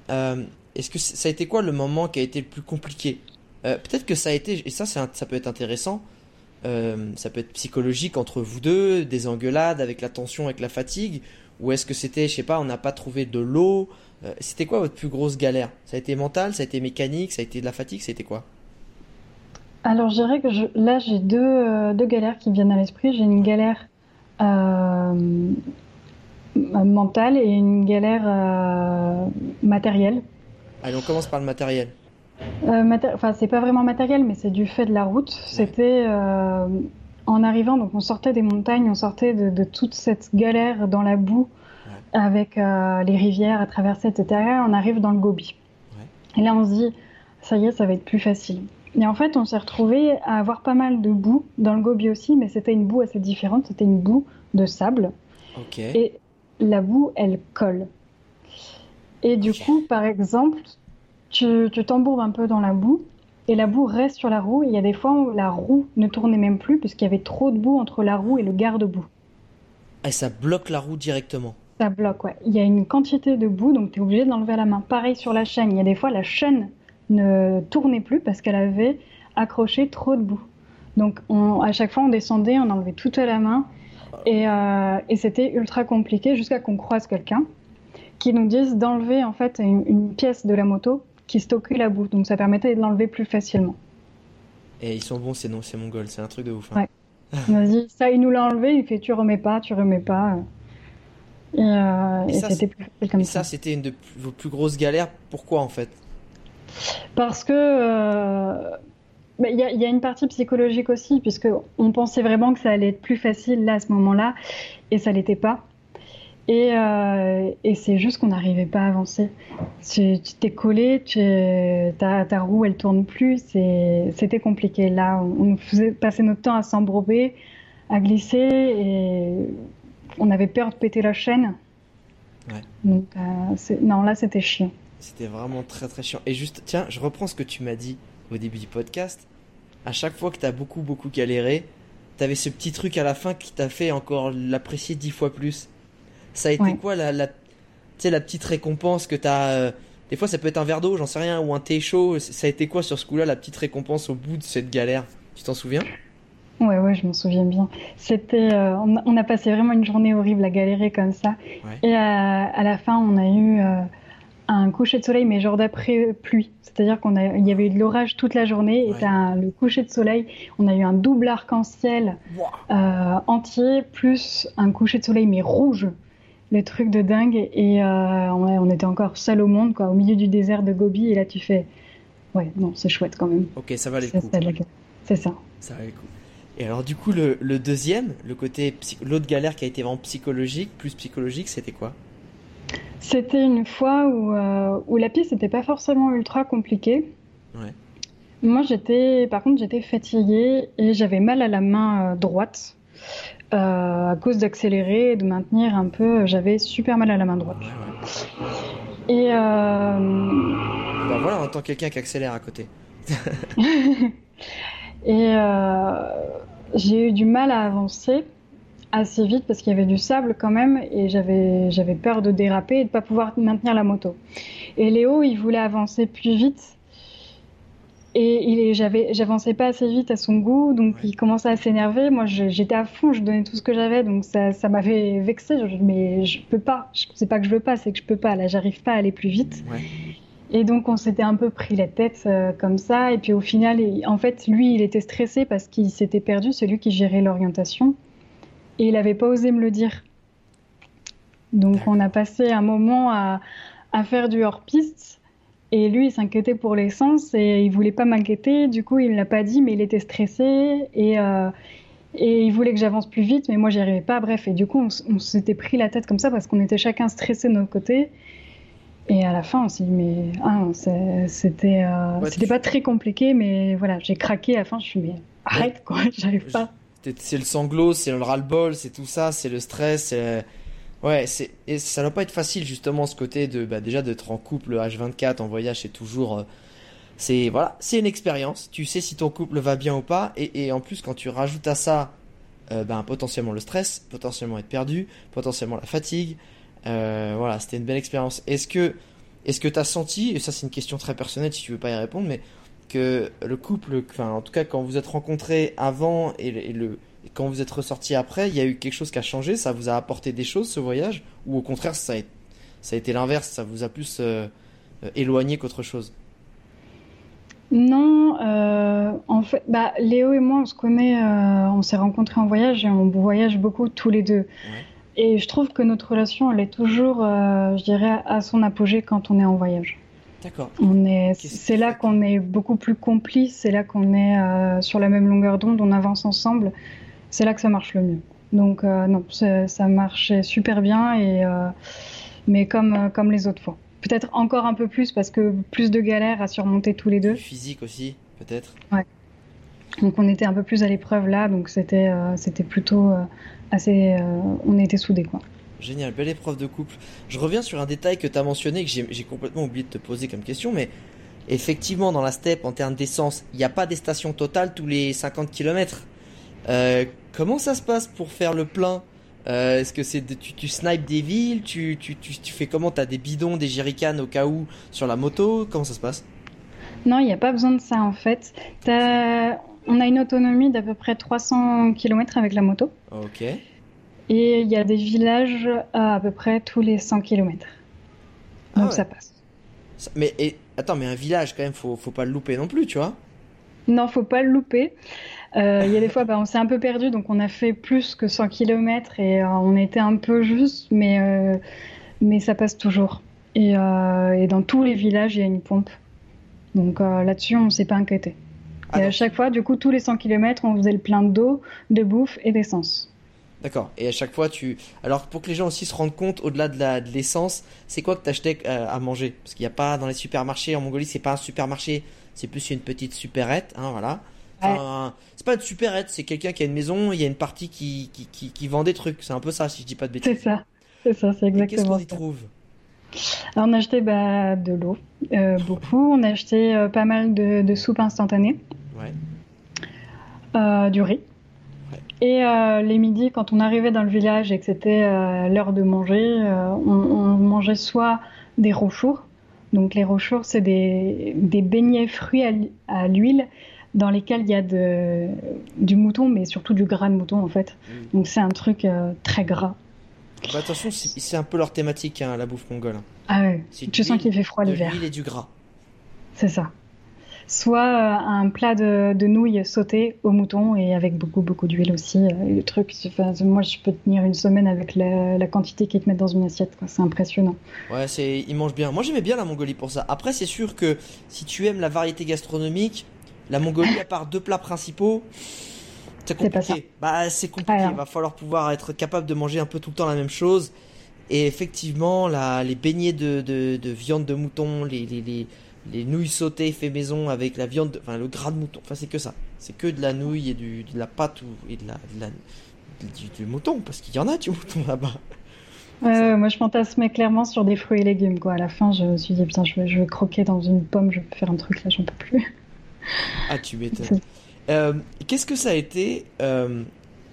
Est-ce que ça a été quoi le moment qui a été le plus compliqué? Peut-être que ça a été, et ça, ça peut être intéressant. Euh, ça peut être psychologique entre vous deux, des engueulades avec la tension, avec la fatigue, ou est-ce que c'était, je sais pas, on n'a pas trouvé de l'eau Euh, C'était quoi votre plus grosse galère? Ça a été mental, ça a été mécanique, ça a été de la fatigue, été quoi? Alors, je dirais que je- là, j'ai deux, euh, deux galères qui me viennent à l'esprit. J'ai une galère mentale et une galère matérielle. Allez, on commence par le matériel. Euh, maté- Enfin, c'est pas vraiment matériel, mais c'est du fait de la route. C'était euh, en arrivant, donc on sortait des montagnes, on sortait de, de toute cette galère dans la boue avec euh, les rivières à traverser, etc. On arrive dans le Gobi. Et là, on se dit, ça y est, ça va être plus facile. Et en fait, on s'est retrouvé à avoir pas mal de boue dans le Gobi aussi, mais c'était une boue assez différente. C'était une boue de sable. Et la boue, elle colle. Et du coup, par exemple, tu tu t'embourbes un peu dans la boue et la boue reste sur la roue. Il y a des fois où la roue ne tournait même plus puisqu'il y avait trop de boue entre la roue et le garde-boue. Et ça bloque la roue directement. Ça bloque, ouais. Il y a une quantité de boue, donc tu es obligé de l'enlever à la main. Pareil sur la chaîne. Il y a des fois, la chaîne ne tournait plus parce qu'elle avait accroché trop de boue. Donc, on- à chaque fois, on descendait, on enlevait tout à la main. Et, euh, et c'était ultra compliqué jusqu'à qu'on croise quelqu'un qui nous dise d'enlever en fait une, une pièce de la moto qui stockait la boue. Donc, ça permettait de l'enlever plus facilement. Et ils sont bons, c'est non, c'est mongol, c'est un truc de ouf. hein. Ouais. On a dit, ça, il nous l'a enlevé. Il fait, tu remets pas, tu remets pas. Et, euh, Et et ça, c'était plus facile comme Et ça. ça, c'était une de vos plus grosses galères. Pourquoi en fait? Parce que euh, bah, il y y a une partie psychologique aussi, puisque on pensait vraiment que ça allait être plus facile là à ce moment-là, et ça l'était pas. Et, euh, et c'est juste qu'on n'arrivait pas à avancer. Tu tu t'es collé, tu, ta, ta roue elle tourne plus, c'était compliqué. Là, on, on faisait passer notre temps à s'embourber, à glisser, et on avait peur de péter la chaîne. Ouais. Donc, euh, non, là c'était chiant. C'était vraiment très très chiant. Et juste, tiens, je reprends ce que tu m'as dit au début du podcast. À chaque fois que t'as beaucoup beaucoup galéré, t'avais ce petit truc à la fin qui t'a fait encore l'apprécier dix fois plus. Ça a été Ouais. quoi la, la, la petite récompense que t'as euh, Des fois, ça peut être un verre d'eau, j'en sais rien, ou un thé chaud. Ça a été quoi sur ce coup-là, la petite récompense au bout de cette galère? Tu t'en souviens? Ouais, ouais, je m'en souviens bien. C'était, euh, on, a- on a passé vraiment une journée horrible à galérer comme ça. Ouais. Et à, à la fin, on a eu euh, un coucher de soleil, mais genre d'après pluie. C'est-à-dire qu'on a, il y avait eu de l'orage toute la journée. Et Ouais. le coucher de soleil, on a eu un double arc-en-ciel euh, entier, plus un coucher de soleil, mais rouge. Le truc de dingue. Et euh, on, était encore seul au monde, quoi, au milieu du désert de Gobi. Et là, tu fais, ouais, non, c'est chouette quand même. Ok, ça valait le coup. C'est ça. Ça valait le coup. Et alors, du coup, le, le deuxième, le côté, l'autre galère qui a été vraiment psychologique, plus psychologique, c'était quoi? C'était une fois où, euh, où la piste n'était pas forcément ultra compliquée. Ouais. Moi, j'étais, par contre, j'étais fatiguée et j'avais mal à la main euh, droite à cause d'accélérer et de maintenir un peu. J'avais super mal à la main droite. Ouais, ouais. Et euh, Bah voilà, on entend quelqu'un qui accélère à côté. Et euh, j'ai eu du mal à avancer assez vite parce qu'il y avait du sable quand même et j'avais j'avais peur de déraper et de pas pouvoir maintenir la moto. Et Léo, il voulait avancer plus vite et il j'avais j'avançais pas assez vite à son goût donc il commençait à s'énerver. Moi j'étais à fond, je donnais tout ce que j'avais donc ça, ça m'avait vexé. Mais je peux pas. C'est pas que je veux pas, c'est que je peux pas. Là j'arrive pas à aller plus vite. Ouais. Et donc on s'était un peu pris la tête euh, comme ça. Et puis au final, en fait, lui, il était stressé parce qu'il s'était perdu, celui qui gérait l'orientation. Et il n'avait pas osé me le dire. Donc on a passé un moment à, à faire du hors-piste. Et lui, il s'inquiétait pour l'essence et il voulait pas m'inquiéter. Du coup, il l'a pas dit, mais il était stressé et, euh, et il voulait que j'avance plus vite, mais moi, j'y arrivais pas. Bref, et du coup, on, on s'était pris la tête comme ça parce qu'on était chacun stressé de notre côté. Et à la fin, on s'est dit, mais ah, c'était euh, Ouais, tu- pas très compliqué, mais voilà, j'ai craqué à la fin. Je suis, mais arrête, quoi, j'arrive pas. C'est le sanglot, c'est le ras-le-bol, c'est tout ça, c'est le stress. c'est- Ouais, c'est et ça doit pas être facile justement ce côté de bah, déjà d'être en couple H24 en voyage, c'est toujours euh, c'est voilà, c'est une expérience. Tu sais si ton couple va bien ou pas et, en plus quand tu rajoutes à ça euh, ben, potentiellement le stress, potentiellement être perdu, potentiellement la fatigue. euh, voilà, c'était une belle expérience. Est-ce que est-ce que t'as senti et ça c'est une question très personnelle si tu veux pas y répondre mais que le couple, enfin en tout cas quand vous êtes rencontrés avant et le- et quand vous êtes ressortis après, il y a eu quelque chose qui a changé, ça vous a apporté des choses ce voyage ou au contraire ça a, ça a été l'inverse, ça vous a plus euh, euh, éloigné qu'autre chose? Non, euh, en fait, bah, Léo et moi, on se connaît, euh, on s'est rencontrés en voyage et on voyage beaucoup tous les deux. Et je trouve que notre relation, elle est toujours, euh, je dirais, à son apogée quand on est en voyage. D'accord. On est, c'est là qu'on est beaucoup plus complices, c'est là qu'on est sur la même longueur d'onde, on avance ensemble. C'est là que ça marche le mieux. Donc euh, non, ça marchait super bien et euh, mais comme euh, comme les autres fois. Peut-être encore un peu plus parce que plus de galères à surmonter tous les deux. Physique aussi, peut-être. Donc on était un peu plus à l'épreuve là, donc c'était euh, c'était plutôt assez, on était soudés quoi. Génial, belle épreuve de couple. Je reviens sur un détail que tu as mentionné que j'ai j'ai complètement oublié de te poser comme question, mais effectivement, dans la steppe, en termes d'essence, il n'y a pas des stations totales tous les 50 km. Comment ça se passe pour faire le plein Euh, Est-ce que c'est tu, tu snipes des villes tu, tu, tu, tu fais comment? T'as des bidons, des jerrycans au cas où sur la moto? Comment ça se passe? Non, il n'y a pas besoin de ça en fait. T'as- On a une autonomie d'à peu près 300 km avec la moto Ok. et il y a des villages à à peu près tous les 100 km. Ah Donc ouais. ça passe. Ça- Mais et, attends, mais un village quand même, faut, faut pas le louper non plus, tu vois? Non, faut pas le louper. Euh, Il y a des fois, bah, on s'est un peu perdu, donc on a fait plus que 100 km et euh, on était un peu juste, mais, euh, mais ça passe toujours. Et, et dans tous les villages, il y a une pompe. Donc là-dessus, on s'est pas inquiété. Ah, et à chaque fois, du coup, tous les 100 km, on faisait le plein d'eau, de bouffe et d'essence. D'accord. Et à chaque fois, tu. Alors, pour que les gens aussi se rendent compte, au-delà de l'essence, c'est quoi que t'achetais euh, à manger? Parce qu'il n'y a pas dans les supermarchés en Mongolie, c'est pas un supermarché, c'est plus une petite supérette, hein, voilà. Enfin, c'est pas une supérette, c'est quelqu'un qui a une maison, il y a une partie qui, qui, qui, qui vend des trucs. C'est un peu ça, si je dis pas de C'est bêtises. ça. C'est ça, c'est Et qu'est-ce exactement qu'on y trouve Alors, on a acheté bah, de l'eau, euh, beaucoup. On a acheté euh, pas mal de, de soupes instantanées. Ouais. euh, du riz. Ouais. Et euh, les midis, quand on arrivait dans le village et que c'était l'heure de manger, on, on mangeait soit des rochours. Donc les rochours, c'est des, des beignets fruits à l'huile dans lesquels il y a de, du mouton, mais surtout du gras de mouton en fait. Mm. Donc c'est un truc euh, très gras. Bah, attention, c'est c'est un peu leur thématique, hein, la bouffe mongole. Ah ouais, tu sens qu'il fait froid de l'hiver. l'huile et du gras. C'est ça. Soit euh, un plat de, de nouilles sautées au mouton et avec beaucoup beaucoup d'huile aussi. euh, et le truc, enfin, moi je peux tenir une semaine avec la, la quantité qu'ils te mettent dans une assiette. C'est impressionnant. Ouais, c'est, ils mangent bien. Moi, j'aimais bien la Mongolie pour ça. Après, c'est sûr que si tu aimes la variété gastronomique, la Mongolie, à part deux plats principaux, c'est compliqué. Bah, c'est compliqué. Ouais, Il va falloir pouvoir être capable de manger un peu tout le temps la même chose. Et effectivement, la, les beignets de, de, de viande de mouton, les, les, les, les nouilles sautées fait maison avec la viande, de- enfin le gras de mouton. Enfin, c'est que ça. C'est que de la nouille et du, de la pâte ou, et de la, de la- du, du mouton, parce qu'il y en a du mouton là-bas. Moi je fantasmais clairement sur des fruits et légumes. Quoi. À la fin, je me suis dit, putain, je vais, je vais croquer dans une pomme, je vais faire un truc là, j'en peux plus. Ah, tu m'étonnes. Euh, qu'est-ce que ça a été euh,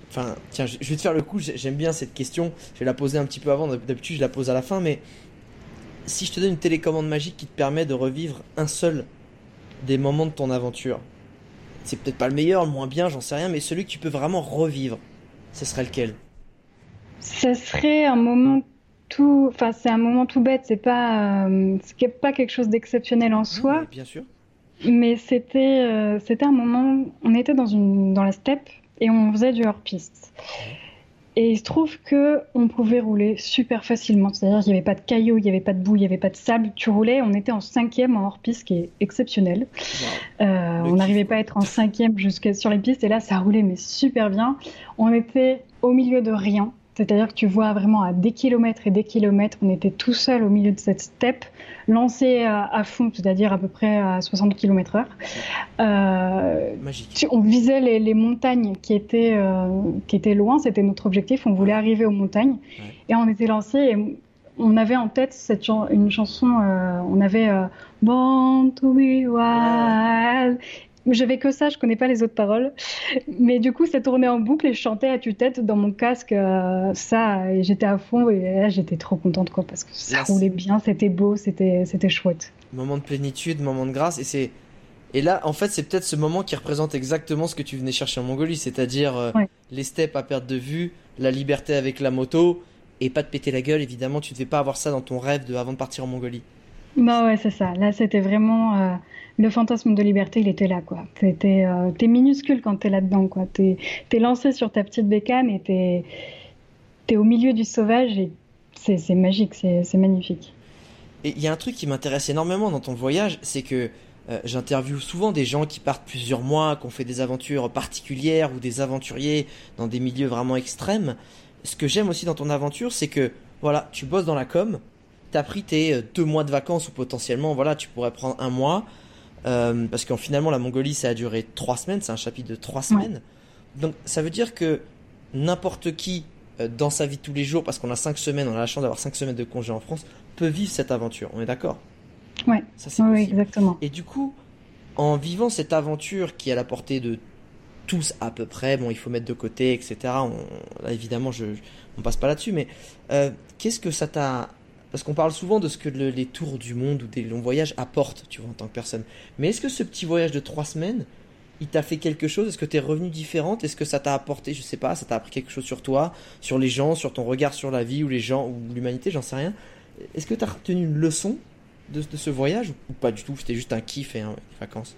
Enfin, tiens, je vais te faire le coup. J'aime bien cette question. Je vais la poser un petit peu avant. D'habitude, je la pose à la fin. Mais si je te donne une télécommande magique qui te permet de revivre un seul des moments de ton aventure, c'est peut-être pas le meilleur, le moins bien, j'en sais rien, mais celui que tu peux vraiment revivre, ce serait lequel? Ce serait un moment tout, enfin c'est un moment tout bête, c'est pas, euh, c'est pas quelque chose d'exceptionnel en soi. bien sûr. Mais c'était, euh, c'était un moment, on était dans une, dans la steppe et on faisait du hors-piste. Et il se trouve que on pouvait rouler super facilement. C'est-à-dire qu'il n'y avait pas de cailloux, il n'y avait pas de boue, il n'y avait pas de sable. Tu roulais, on était en cinquième en hors-piste, qui est exceptionnel. Euh, on n'arrivait pas à être en cinquième jusqu'à sur les pistes, et là, ça roulait mais super bien. On était au milieu de rien. C'est-à-dire que tu vois vraiment à des kilomètres et des kilomètres, on était tout seul au milieu de cette steppe, lancé à, fond, c'est-à-dire à peu près à 60 km heure. Euh, Magique. On visait les, montagnes qui étaient, euh, qui étaient loin, c'était notre objectif, on voulait arriver aux montagnes. Et on était lancé et on avait en tête cette une chanson, euh, on avait Born to be wild. J'avais que ça, je connais pas les autres paroles. Mais du coup, ça tournait en boucle et je chantais à tue-tête dans mon casque euh, ça et j'étais à fond et là j'étais trop contente quoi parce que ça roulait bien, c'était beau, c'était c'était chouette. Moment de plénitude, moment de grâce et c'est et là en fait c'est peut-être ce moment qui représente exactement ce que tu venais chercher en Mongolie, c'est-à-dire euh, les steppes à perte de vue, la liberté avec la moto et pas de péter la gueule évidemment, tu ne devais pas avoir ça dans ton rêve de avant de partir en Mongolie. Bah ouais, c'est ça. Là, c'était vraiment euh, le fantasme de liberté, il était là, quoi. T'es euh, minuscule quand t'es là-dedans, quoi. T'es es lancé sur ta petite bécane et t'es es au milieu du sauvage et c'est magique, c'est magnifique. Et il y a un truc qui m'intéresse énormément dans ton voyage, c'est que euh, j'interviewe souvent des gens qui partent plusieurs mois, qui ont fait des aventures particulières ou des aventuriers dans des milieux vraiment extrêmes. Ce que j'aime aussi dans ton aventure, c'est que voilà, tu bosses dans la com, t'as pris tes euh, deux mois de vacances ou potentiellement, voilà, tu pourrais prendre un mois. Euh, parce qu'en finalement, la Mongolie, ça a duré trois semaines, c'est un chapitre de trois semaines. Donc, ça veut dire que n'importe qui, euh, dans sa vie de tous les jours, parce qu'on a cinq semaines, on a la chance d'avoir cinq semaines de congé en France, peut vivre cette aventure. On est d'accord? Ouais. Ça, c'est oui, exactement. Et du coup, en vivant cette aventure qui est à la portée de tous à peu près, bon, il faut mettre de côté, etc. On, évidemment, je, on passe pas là-dessus, mais qu'est-ce que ça t'a parce qu'on parle souvent de ce que les tours du monde ou des longs voyages apportent, tu vois, en tant que personne. Mais est-ce que ce petit voyage de trois semaines, il t'a fait quelque chose? Est-ce que tu es revenu différente? Est-ce que ça t'a apporté, je sais pas, ça t'a appris quelque chose sur toi, sur les gens, sur ton regard sur la vie ou les gens ou l'humanité, j'en sais rien. Est-ce que tu as retenu une leçon de, ce voyage ou pas du tout? C'était juste un kiff et des vacances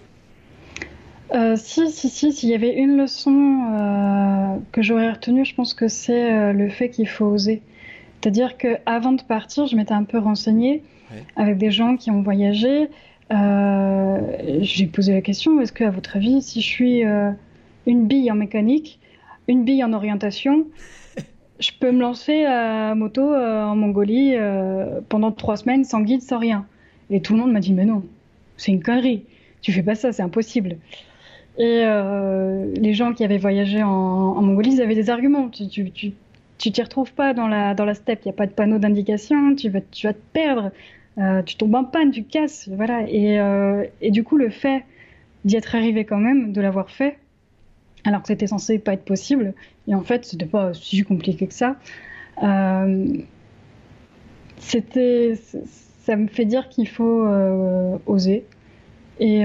euh, si, si, si, s'il y avait une leçon euh, que j'aurais retenue, je pense que c'est euh, le fait qu'il faut oser. C'est-à-dire qu'avant de partir, je m'étais un peu renseignée avec des gens qui ont voyagé. Euh, j'ai posé la question est-ce que, à votre avis, si je suis euh, une bille en mécanique, une bille en orientation, je peux me lancer à moto euh, en Mongolie pendant trois semaines sans guide, sans rien? Et tout le monde m'a dit mais non, c'est une connerie. Tu fais pas ça, c'est impossible. Et les gens qui avaient voyagé en, Mongolie, ils avaient des arguments. Tu, tu, tu t'y retrouves pas dans la, dans la steppe, il n'y a pas de panneau d'indication, tu vas, tu vas te perdre, euh, tu tombes en panne, tu casses, voilà. Et, euh, et du coup, le fait d'y être arrivé quand même, de l'avoir fait, alors que c'était censé pas être possible, et en fait, c'était pas si compliqué que ça, euh, c'était, ça me fait dire qu'il faut oser. Et,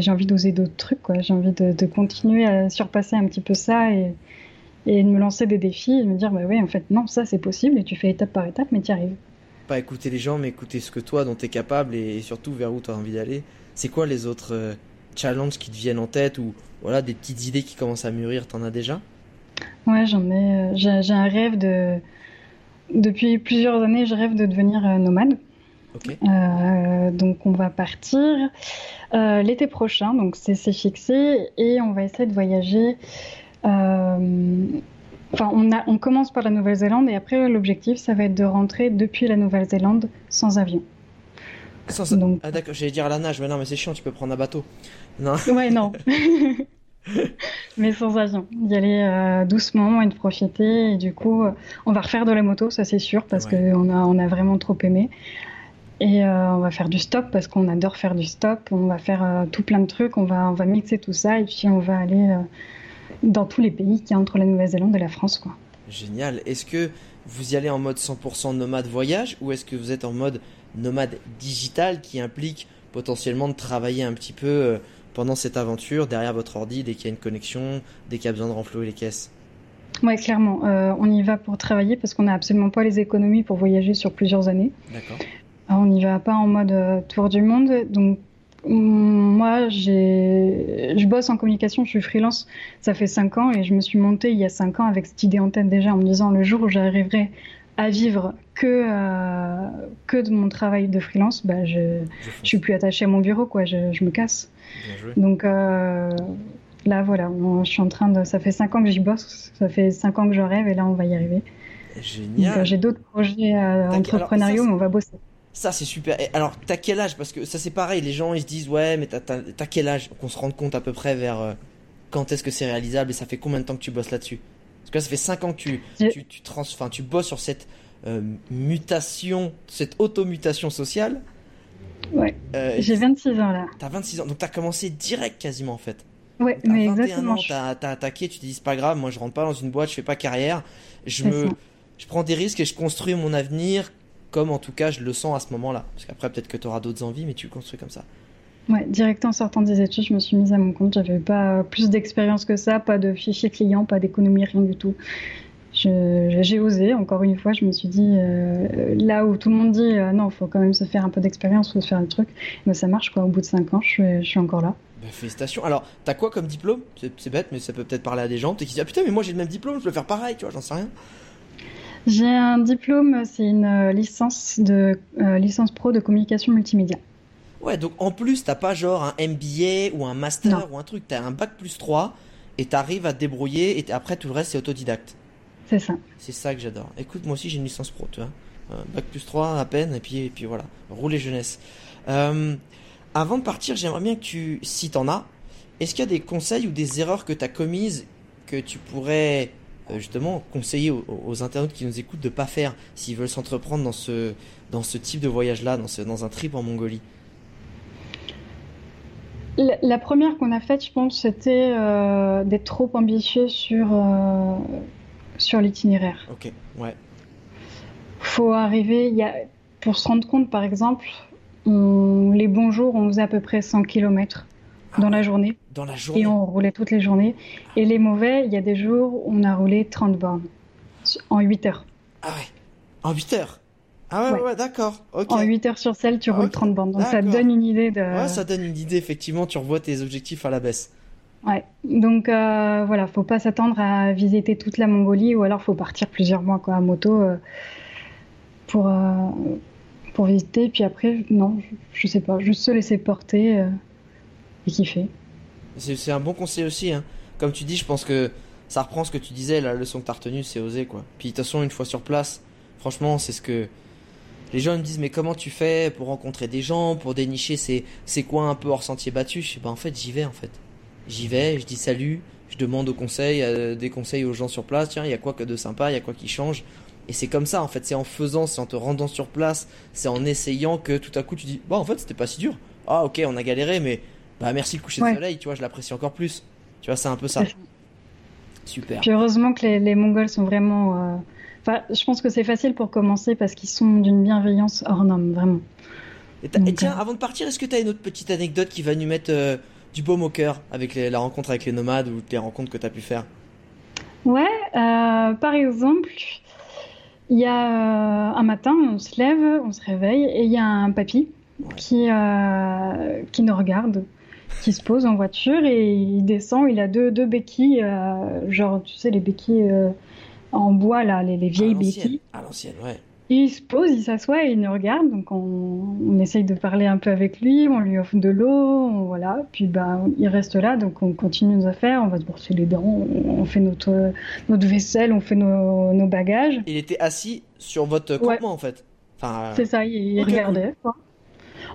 j'ai envie d'oser d'autres trucs, quoi. J'ai envie de, continuer à surpasser un petit peu ça et de me lancer des défis et de me dire bah oui en fait non ça c'est possible et tu fais étape par étape mais tu arrives. Pas écouter les gens mais écouter ce que toi dont tu es capable et, surtout vers où tu as envie d'aller. C'est quoi les autres euh, challenges qui te viennent en tête ou voilà des petites idées qui commencent à mûrir, t'en as déjà? Ouais, j'en ai euh, j'ai un rêve de depuis plusieurs années, je rêve de devenir euh, nomade. donc on va partir l'été prochain, donc c'est fixé, et on va essayer de voyager enfin, on, a, on commence par la Nouvelle-Zélande et après l'objectif, ça va être de rentrer depuis la Nouvelle-Zélande sans avion. Sans... Donc... Ah d'accord, j'allais dire à la nage, mais non, mais c'est chiant, tu peux prendre un bateau. Non. Ouais, non. mais sans avion. Y aller euh, doucement et de profiter. Et du coup, euh, on va refaire de la moto, ça c'est sûr, parce qu'on a, on a vraiment trop aimé. Et euh, on va faire du stop parce qu'on adore faire du stop. On va faire euh, tout plein de trucs. On va, on va mixer tout ça et puis on va aller euh, dans tous les pays qui y a entre la Nouvelle-Zélande et la France. Quoi. Génial. Est-ce que vous y allez en mode 100% nomade voyage ou est-ce que vous êtes en mode nomade digital qui implique potentiellement de travailler un petit peu euh, pendant cette aventure derrière votre ordi dès qu'il y a une connexion, dès qu'il y a besoin de renflouer les caisses? Ouais, clairement. Euh, on y va pour travailler parce qu'on n'a absolument pas les économies pour voyager sur plusieurs années. D'accord. Alors, on n'y va pas en mode euh, tour du monde. Donc, moi, j'ai, je bosse en communication, je suis freelance. Ça fait cinq ans et je me suis montée il y a cinq ans avec cette idée en tête déjà en me disant le jour où j'arriverai à vivre que, euh, que de mon travail de freelance, bah, je, je suis plus attachée à mon bureau, quoi. Je, je me casse. Donc euh, là, voilà, moi, je suis en train de. Ça fait cinq ans que j'y bosse, ça fait cinq ans que je rêve et là, on va y arriver. Donc, euh, Génial. j'ai d'autres projets euh, entrepreneuriaux, mais on va bosser. Ça, c'est super. Et alors, t'as quel âge? Parce que ça, c'est pareil. Les gens, ils se disent, ouais, mais t'as, quel âge? Qu'on se rende compte à peu près vers euh, quand est-ce que c'est réalisable et ça fait combien de temps que tu bosses là-dessus? Parce que là, ça fait 5 ans que tu, tu, tu, trans, tu bosses sur cette euh, mutation, cette automutation sociale. Ouais. Euh, J'ai 26 ans là. T'as 26 ans, donc t'as commencé direct quasiment en fait. Ouais, À mais 21 exactement. ans, t'as, attaqué, tu te dis c'est pas grave, moi je rentre pas dans une boîte, je fais pas carrière, je me, ça. je prends des risques et je construis mon avenir comme en tout cas je le sens à ce moment-là. Parce qu'après peut-être que t'auras d'autres envies, mais tu le construis comme ça. Ouais, direct en sortant des études, je me suis mise à mon compte. J'avais pas plus d'expérience que ça, pas de fichier client, pas d'économie, rien du tout. J'ai osé, encore une fois, je me suis dit, euh, là où tout le monde dit, euh, non, faut quand même se faire un peu d'expérience, faut se faire un truc, mais ça marche quoi, au bout de 5 ans, je suis, je suis encore là. Bah, félicitations. Alors, t'as quoi comme diplôme? C'est, c'est bête, mais ça peut peut-être parler à des gens. T'es qui disent ah putain, mais moi j'ai le même diplôme, je peux faire pareil, tu vois, j'en sais rien. J'ai un diplôme, c'est une euh, licence de euh, licence pro de communication multimédia. Ouais, donc en plus, t'as pas genre un MBA ou un master Non. ou un truc, t'as un bac plus 3 et t'arrives à te débrouiller et après tout le reste c'est autodidacte. C'est ça. C'est ça que j'adore. Écoute, moi aussi j'ai une licence pro, tu vois. Euh, bac plus 3 à peine, et puis, et puis voilà. Rouler jeunesse. Euh, avant de partir, j'aimerais bien que tu, si t'en as, est-ce qu'il y a des conseils ou des erreurs que t'as commises que tu pourrais justement conseiller aux, aux internautes qui nous écoutent de pas faire s'ils veulent s'entreprendre dans ce, dans ce type de voyage-là, dans, ce, dans un trip en Mongolie La, la première qu'on a faite, je pense, c'était euh, d'être trop ambitieux sur, euh, sur l'itinéraire. Ok, ouais. faut arriver, y a, pour se rendre compte, par exemple, on- les bons jours, on faisait à peu près 100 km dans la journée Dans la journée. et on roulait toutes les journées. Et les mauvais, il y a des jours où on a roulé 30 bornes en 8 heures. Ah ouais. En 8 heures. Ah ouais, ouais, Ouais. ouais, d'accord. Ok. En 8 heures sur celle, tu roules Ok, 30 bornes. Donc ça donne une idée de... Ouais, ça donne une idée, effectivement, tu revois tes objectifs à la baisse. Ouais. Donc euh, voilà, faut pas s'attendre à visiter toute la Mongolie ou alors faut partir plusieurs mois quoi, à moto euh, pour, euh, pour visiter. Puis après, non, je, je sais pas, juste se laisser porter euh, et kiffer. C'est un bon conseil aussi, hein. Comme tu dis, je pense que ça reprend ce que tu disais, la leçon que t'as retenue, c'est oser, quoi. Puis de toute façon, une fois sur place, franchement, c'est ce que les gens me disent, mais comment tu fais pour rencontrer des gens, pour dénicher ces, ces coins un peu hors sentier battu? Je sais pas, en fait, j'y vais, en fait. J'y vais, je dis salut, je demande euh, des conseils aux gens sur place, tiens, il y a quoi que de sympa, il y a quoi qui change? Et c'est comme ça, en fait, c'est en faisant, c'est en te rendant sur place, c'est en essayant que tout à coup tu dis, bah en fait, c'était pas si dur. Ah ok, on a galéré, mais bah merci le coucher de Ouais. soleil, tu vois, je l'apprécie encore plus. Tu vois, c'est un peu ça. Super. Puis heureusement que les, les Mongols sont vraiment. euh, Enfin, je pense que c'est facile pour commencer parce qu'ils sont d'une bienveillance hors norme, vraiment. Et, tiens, euh, avant de partir, est-ce que tu as une autre petite anecdote qui va nous mettre euh, du baume au cœur avec les- la rencontre avec les nomades ou les rencontres que tu as pu faire? Ouais, par exemple, il y a un matin, on se lève, on se réveille et il y a un papy Ouais. qui, qui nous regarde, qui se pose en voiture et il descend. Il a deux, deux béquilles, euh, genre, tu sais, les béquilles euh, en bois, là, les, les vieilles à béquilles. À l'ancienne, ouais. Il se pose, il s'assoit et il nous regarde. Donc on, on essaye de parler un peu avec lui, on lui offre de l'eau, voilà. Puis ben il reste là, donc on continue nos affaires, on va se brosser les dents, on, on fait notre notre vaisselle, on fait nos, nos bagages. Il était assis sur votre Ouais. campement en fait. Enfin, euh, C'est ça, il, regardait. quoi.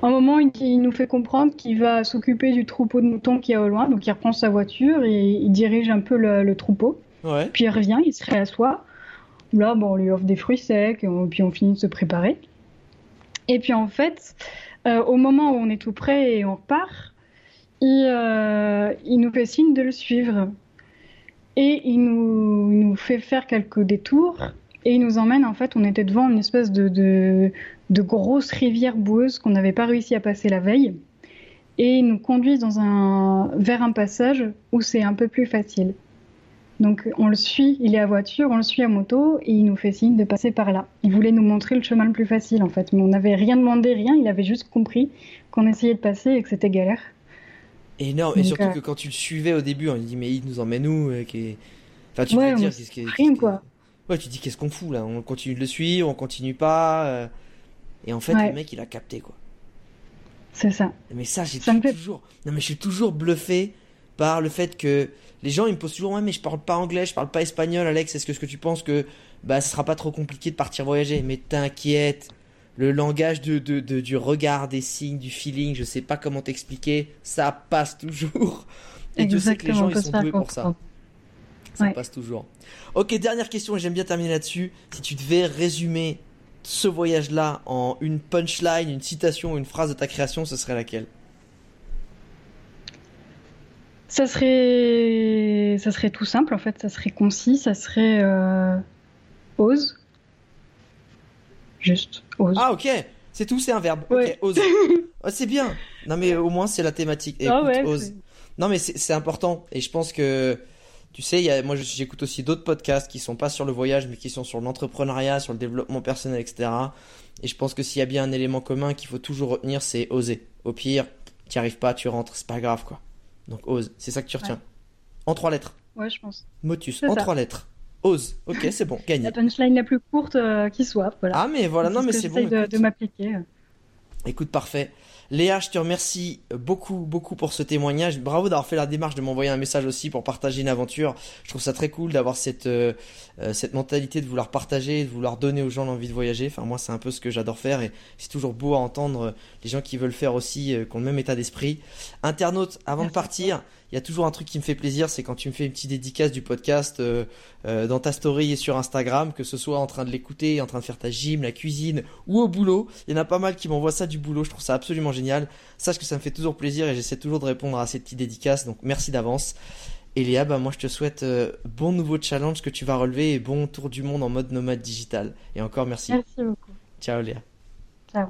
Un moment, il, il nous fait comprendre qu'il va s'occuper du troupeau de moutons qu'il y a au loin, donc il reprend sa voiture et il dirige un peu le, le troupeau. ouais. Puis il revient, il se réassoit. Là, bon, on lui offre des fruits secs, et on- puis on finit de se préparer. Et puis en fait, euh, au moment où on est tout prêt et on repart, il, euh, il nous fait signe de le suivre. Et il nous, il nous fait faire quelques détours. Et il nous emmène, en fait, on était devant une espèce de, de, de grosse rivière boueuse qu'on n'avait pas réussi à passer la veille. Et il nous dans un, vers un passage où c'est un peu plus facile. Donc on le suit, il est à voiture, on le suit à moto et il nous fait signe de passer par là. Il voulait nous montrer le chemin le plus facile en fait, mais on n'avait rien demandé, rien, il avait juste compris qu'on essayait de passer et que c'était galère. Énorme, et surtout euh, que quand tu le suivais au début, on lui dit mais il nous emmène où euh, Enfin, tu Ouais, peux dire qu'est-ce qui- rien, qu'est-ce quoi. Ouais, tu te dis qu'est-ce qu'on fout là? On continue de le suivre, on continue pas. euh, Et en fait, Ouais. le mec il a capté quoi. C'est ça. Mais ça, j'ai fait- toujours. Non, mais je suis toujours bluffé par le fait que les gens ils me posent toujours ouais mais je parle pas anglais, je parle pas espagnol, Alex. Est-ce que ce que tu penses que bah ce sera pas trop compliqué de partir voyager? Mais t'inquiète, le langage de, de, de- du regard, des signes, du feeling, je sais pas comment t'expliquer, ça passe toujours. Et Dieu sait que les gens ils sont doués pour ça. Ça Ouais. passe toujours. Ok, dernière question et j'aime bien terminer là-dessus. Si tu devais résumer ce voyage-là en une punchline, une citation, une phrase de ta création, ce serait laquelle? Ça serait, ça serait tout simple en fait, ça serait concis, ça serait euh, ose. Juste ose. Ah ok, c'est tout, c'est un verbe. Ouais. Ose. Ah, c'est bien. Non mais au moins c'est la thématique. Et Ah écoute, ouais, ose. Non mais c'est important et je pense que tu sais, il y a, moi j'écoute aussi d'autres podcasts qui sont pas sur le voyage mais qui sont sur l'entrepreneuriat, sur le développement personnel, etc. Et je pense que s'il y a bien un élément commun qu'il faut toujours retenir, c'est oser. Au pire, tu arrives pas, tu rentres, c'est pas grave quoi. Donc ose, c'est ça que tu retiens. En trois lettres. Ouais, je pense. Motus, en ça. trois lettres. Ose. Ok, c'est bon, gagné. La punchline la plus courte euh, qui soit, voilà. Ah mais voilà, non mais c'est bon. de, écoute. de m'appliquer. Écoute, parfait. Léa, je te remercie beaucoup, beaucoup pour ce témoignage. Bravo d'avoir fait la démarche de m'envoyer un message aussi pour partager une aventure. Je trouve ça très cool d'avoir cette, euh, euh, cette mentalité de vouloir partager, de vouloir donner aux gens l'envie de voyager. Enfin, moi, c'est un peu ce que j'adore faire et c'est toujours beau à entendre les gens qui veulent faire aussi, euh, qui ont le même état d'esprit. Internaute, avant de partir, il y a toujours un truc qui me fait plaisir, c'est quand tu me fais une petite dédicace du podcast euh, euh, dans ta story et sur Instagram, que ce soit en train de l'écouter, en train de faire ta gym, la cuisine ou au boulot. Il y en a pas mal qui m'envoient ça du boulot, je trouve ça absolument génial. Sache que ça me fait toujours plaisir et j'essaie toujours de répondre à ces petites dédicaces, donc merci d'avance. Et Léa, bah moi je te souhaite euh, bon nouveau challenge que tu vas relever et bon tour du monde en mode nomade digital. Et encore merci. Merci beaucoup. Ciao Léa. Ciao.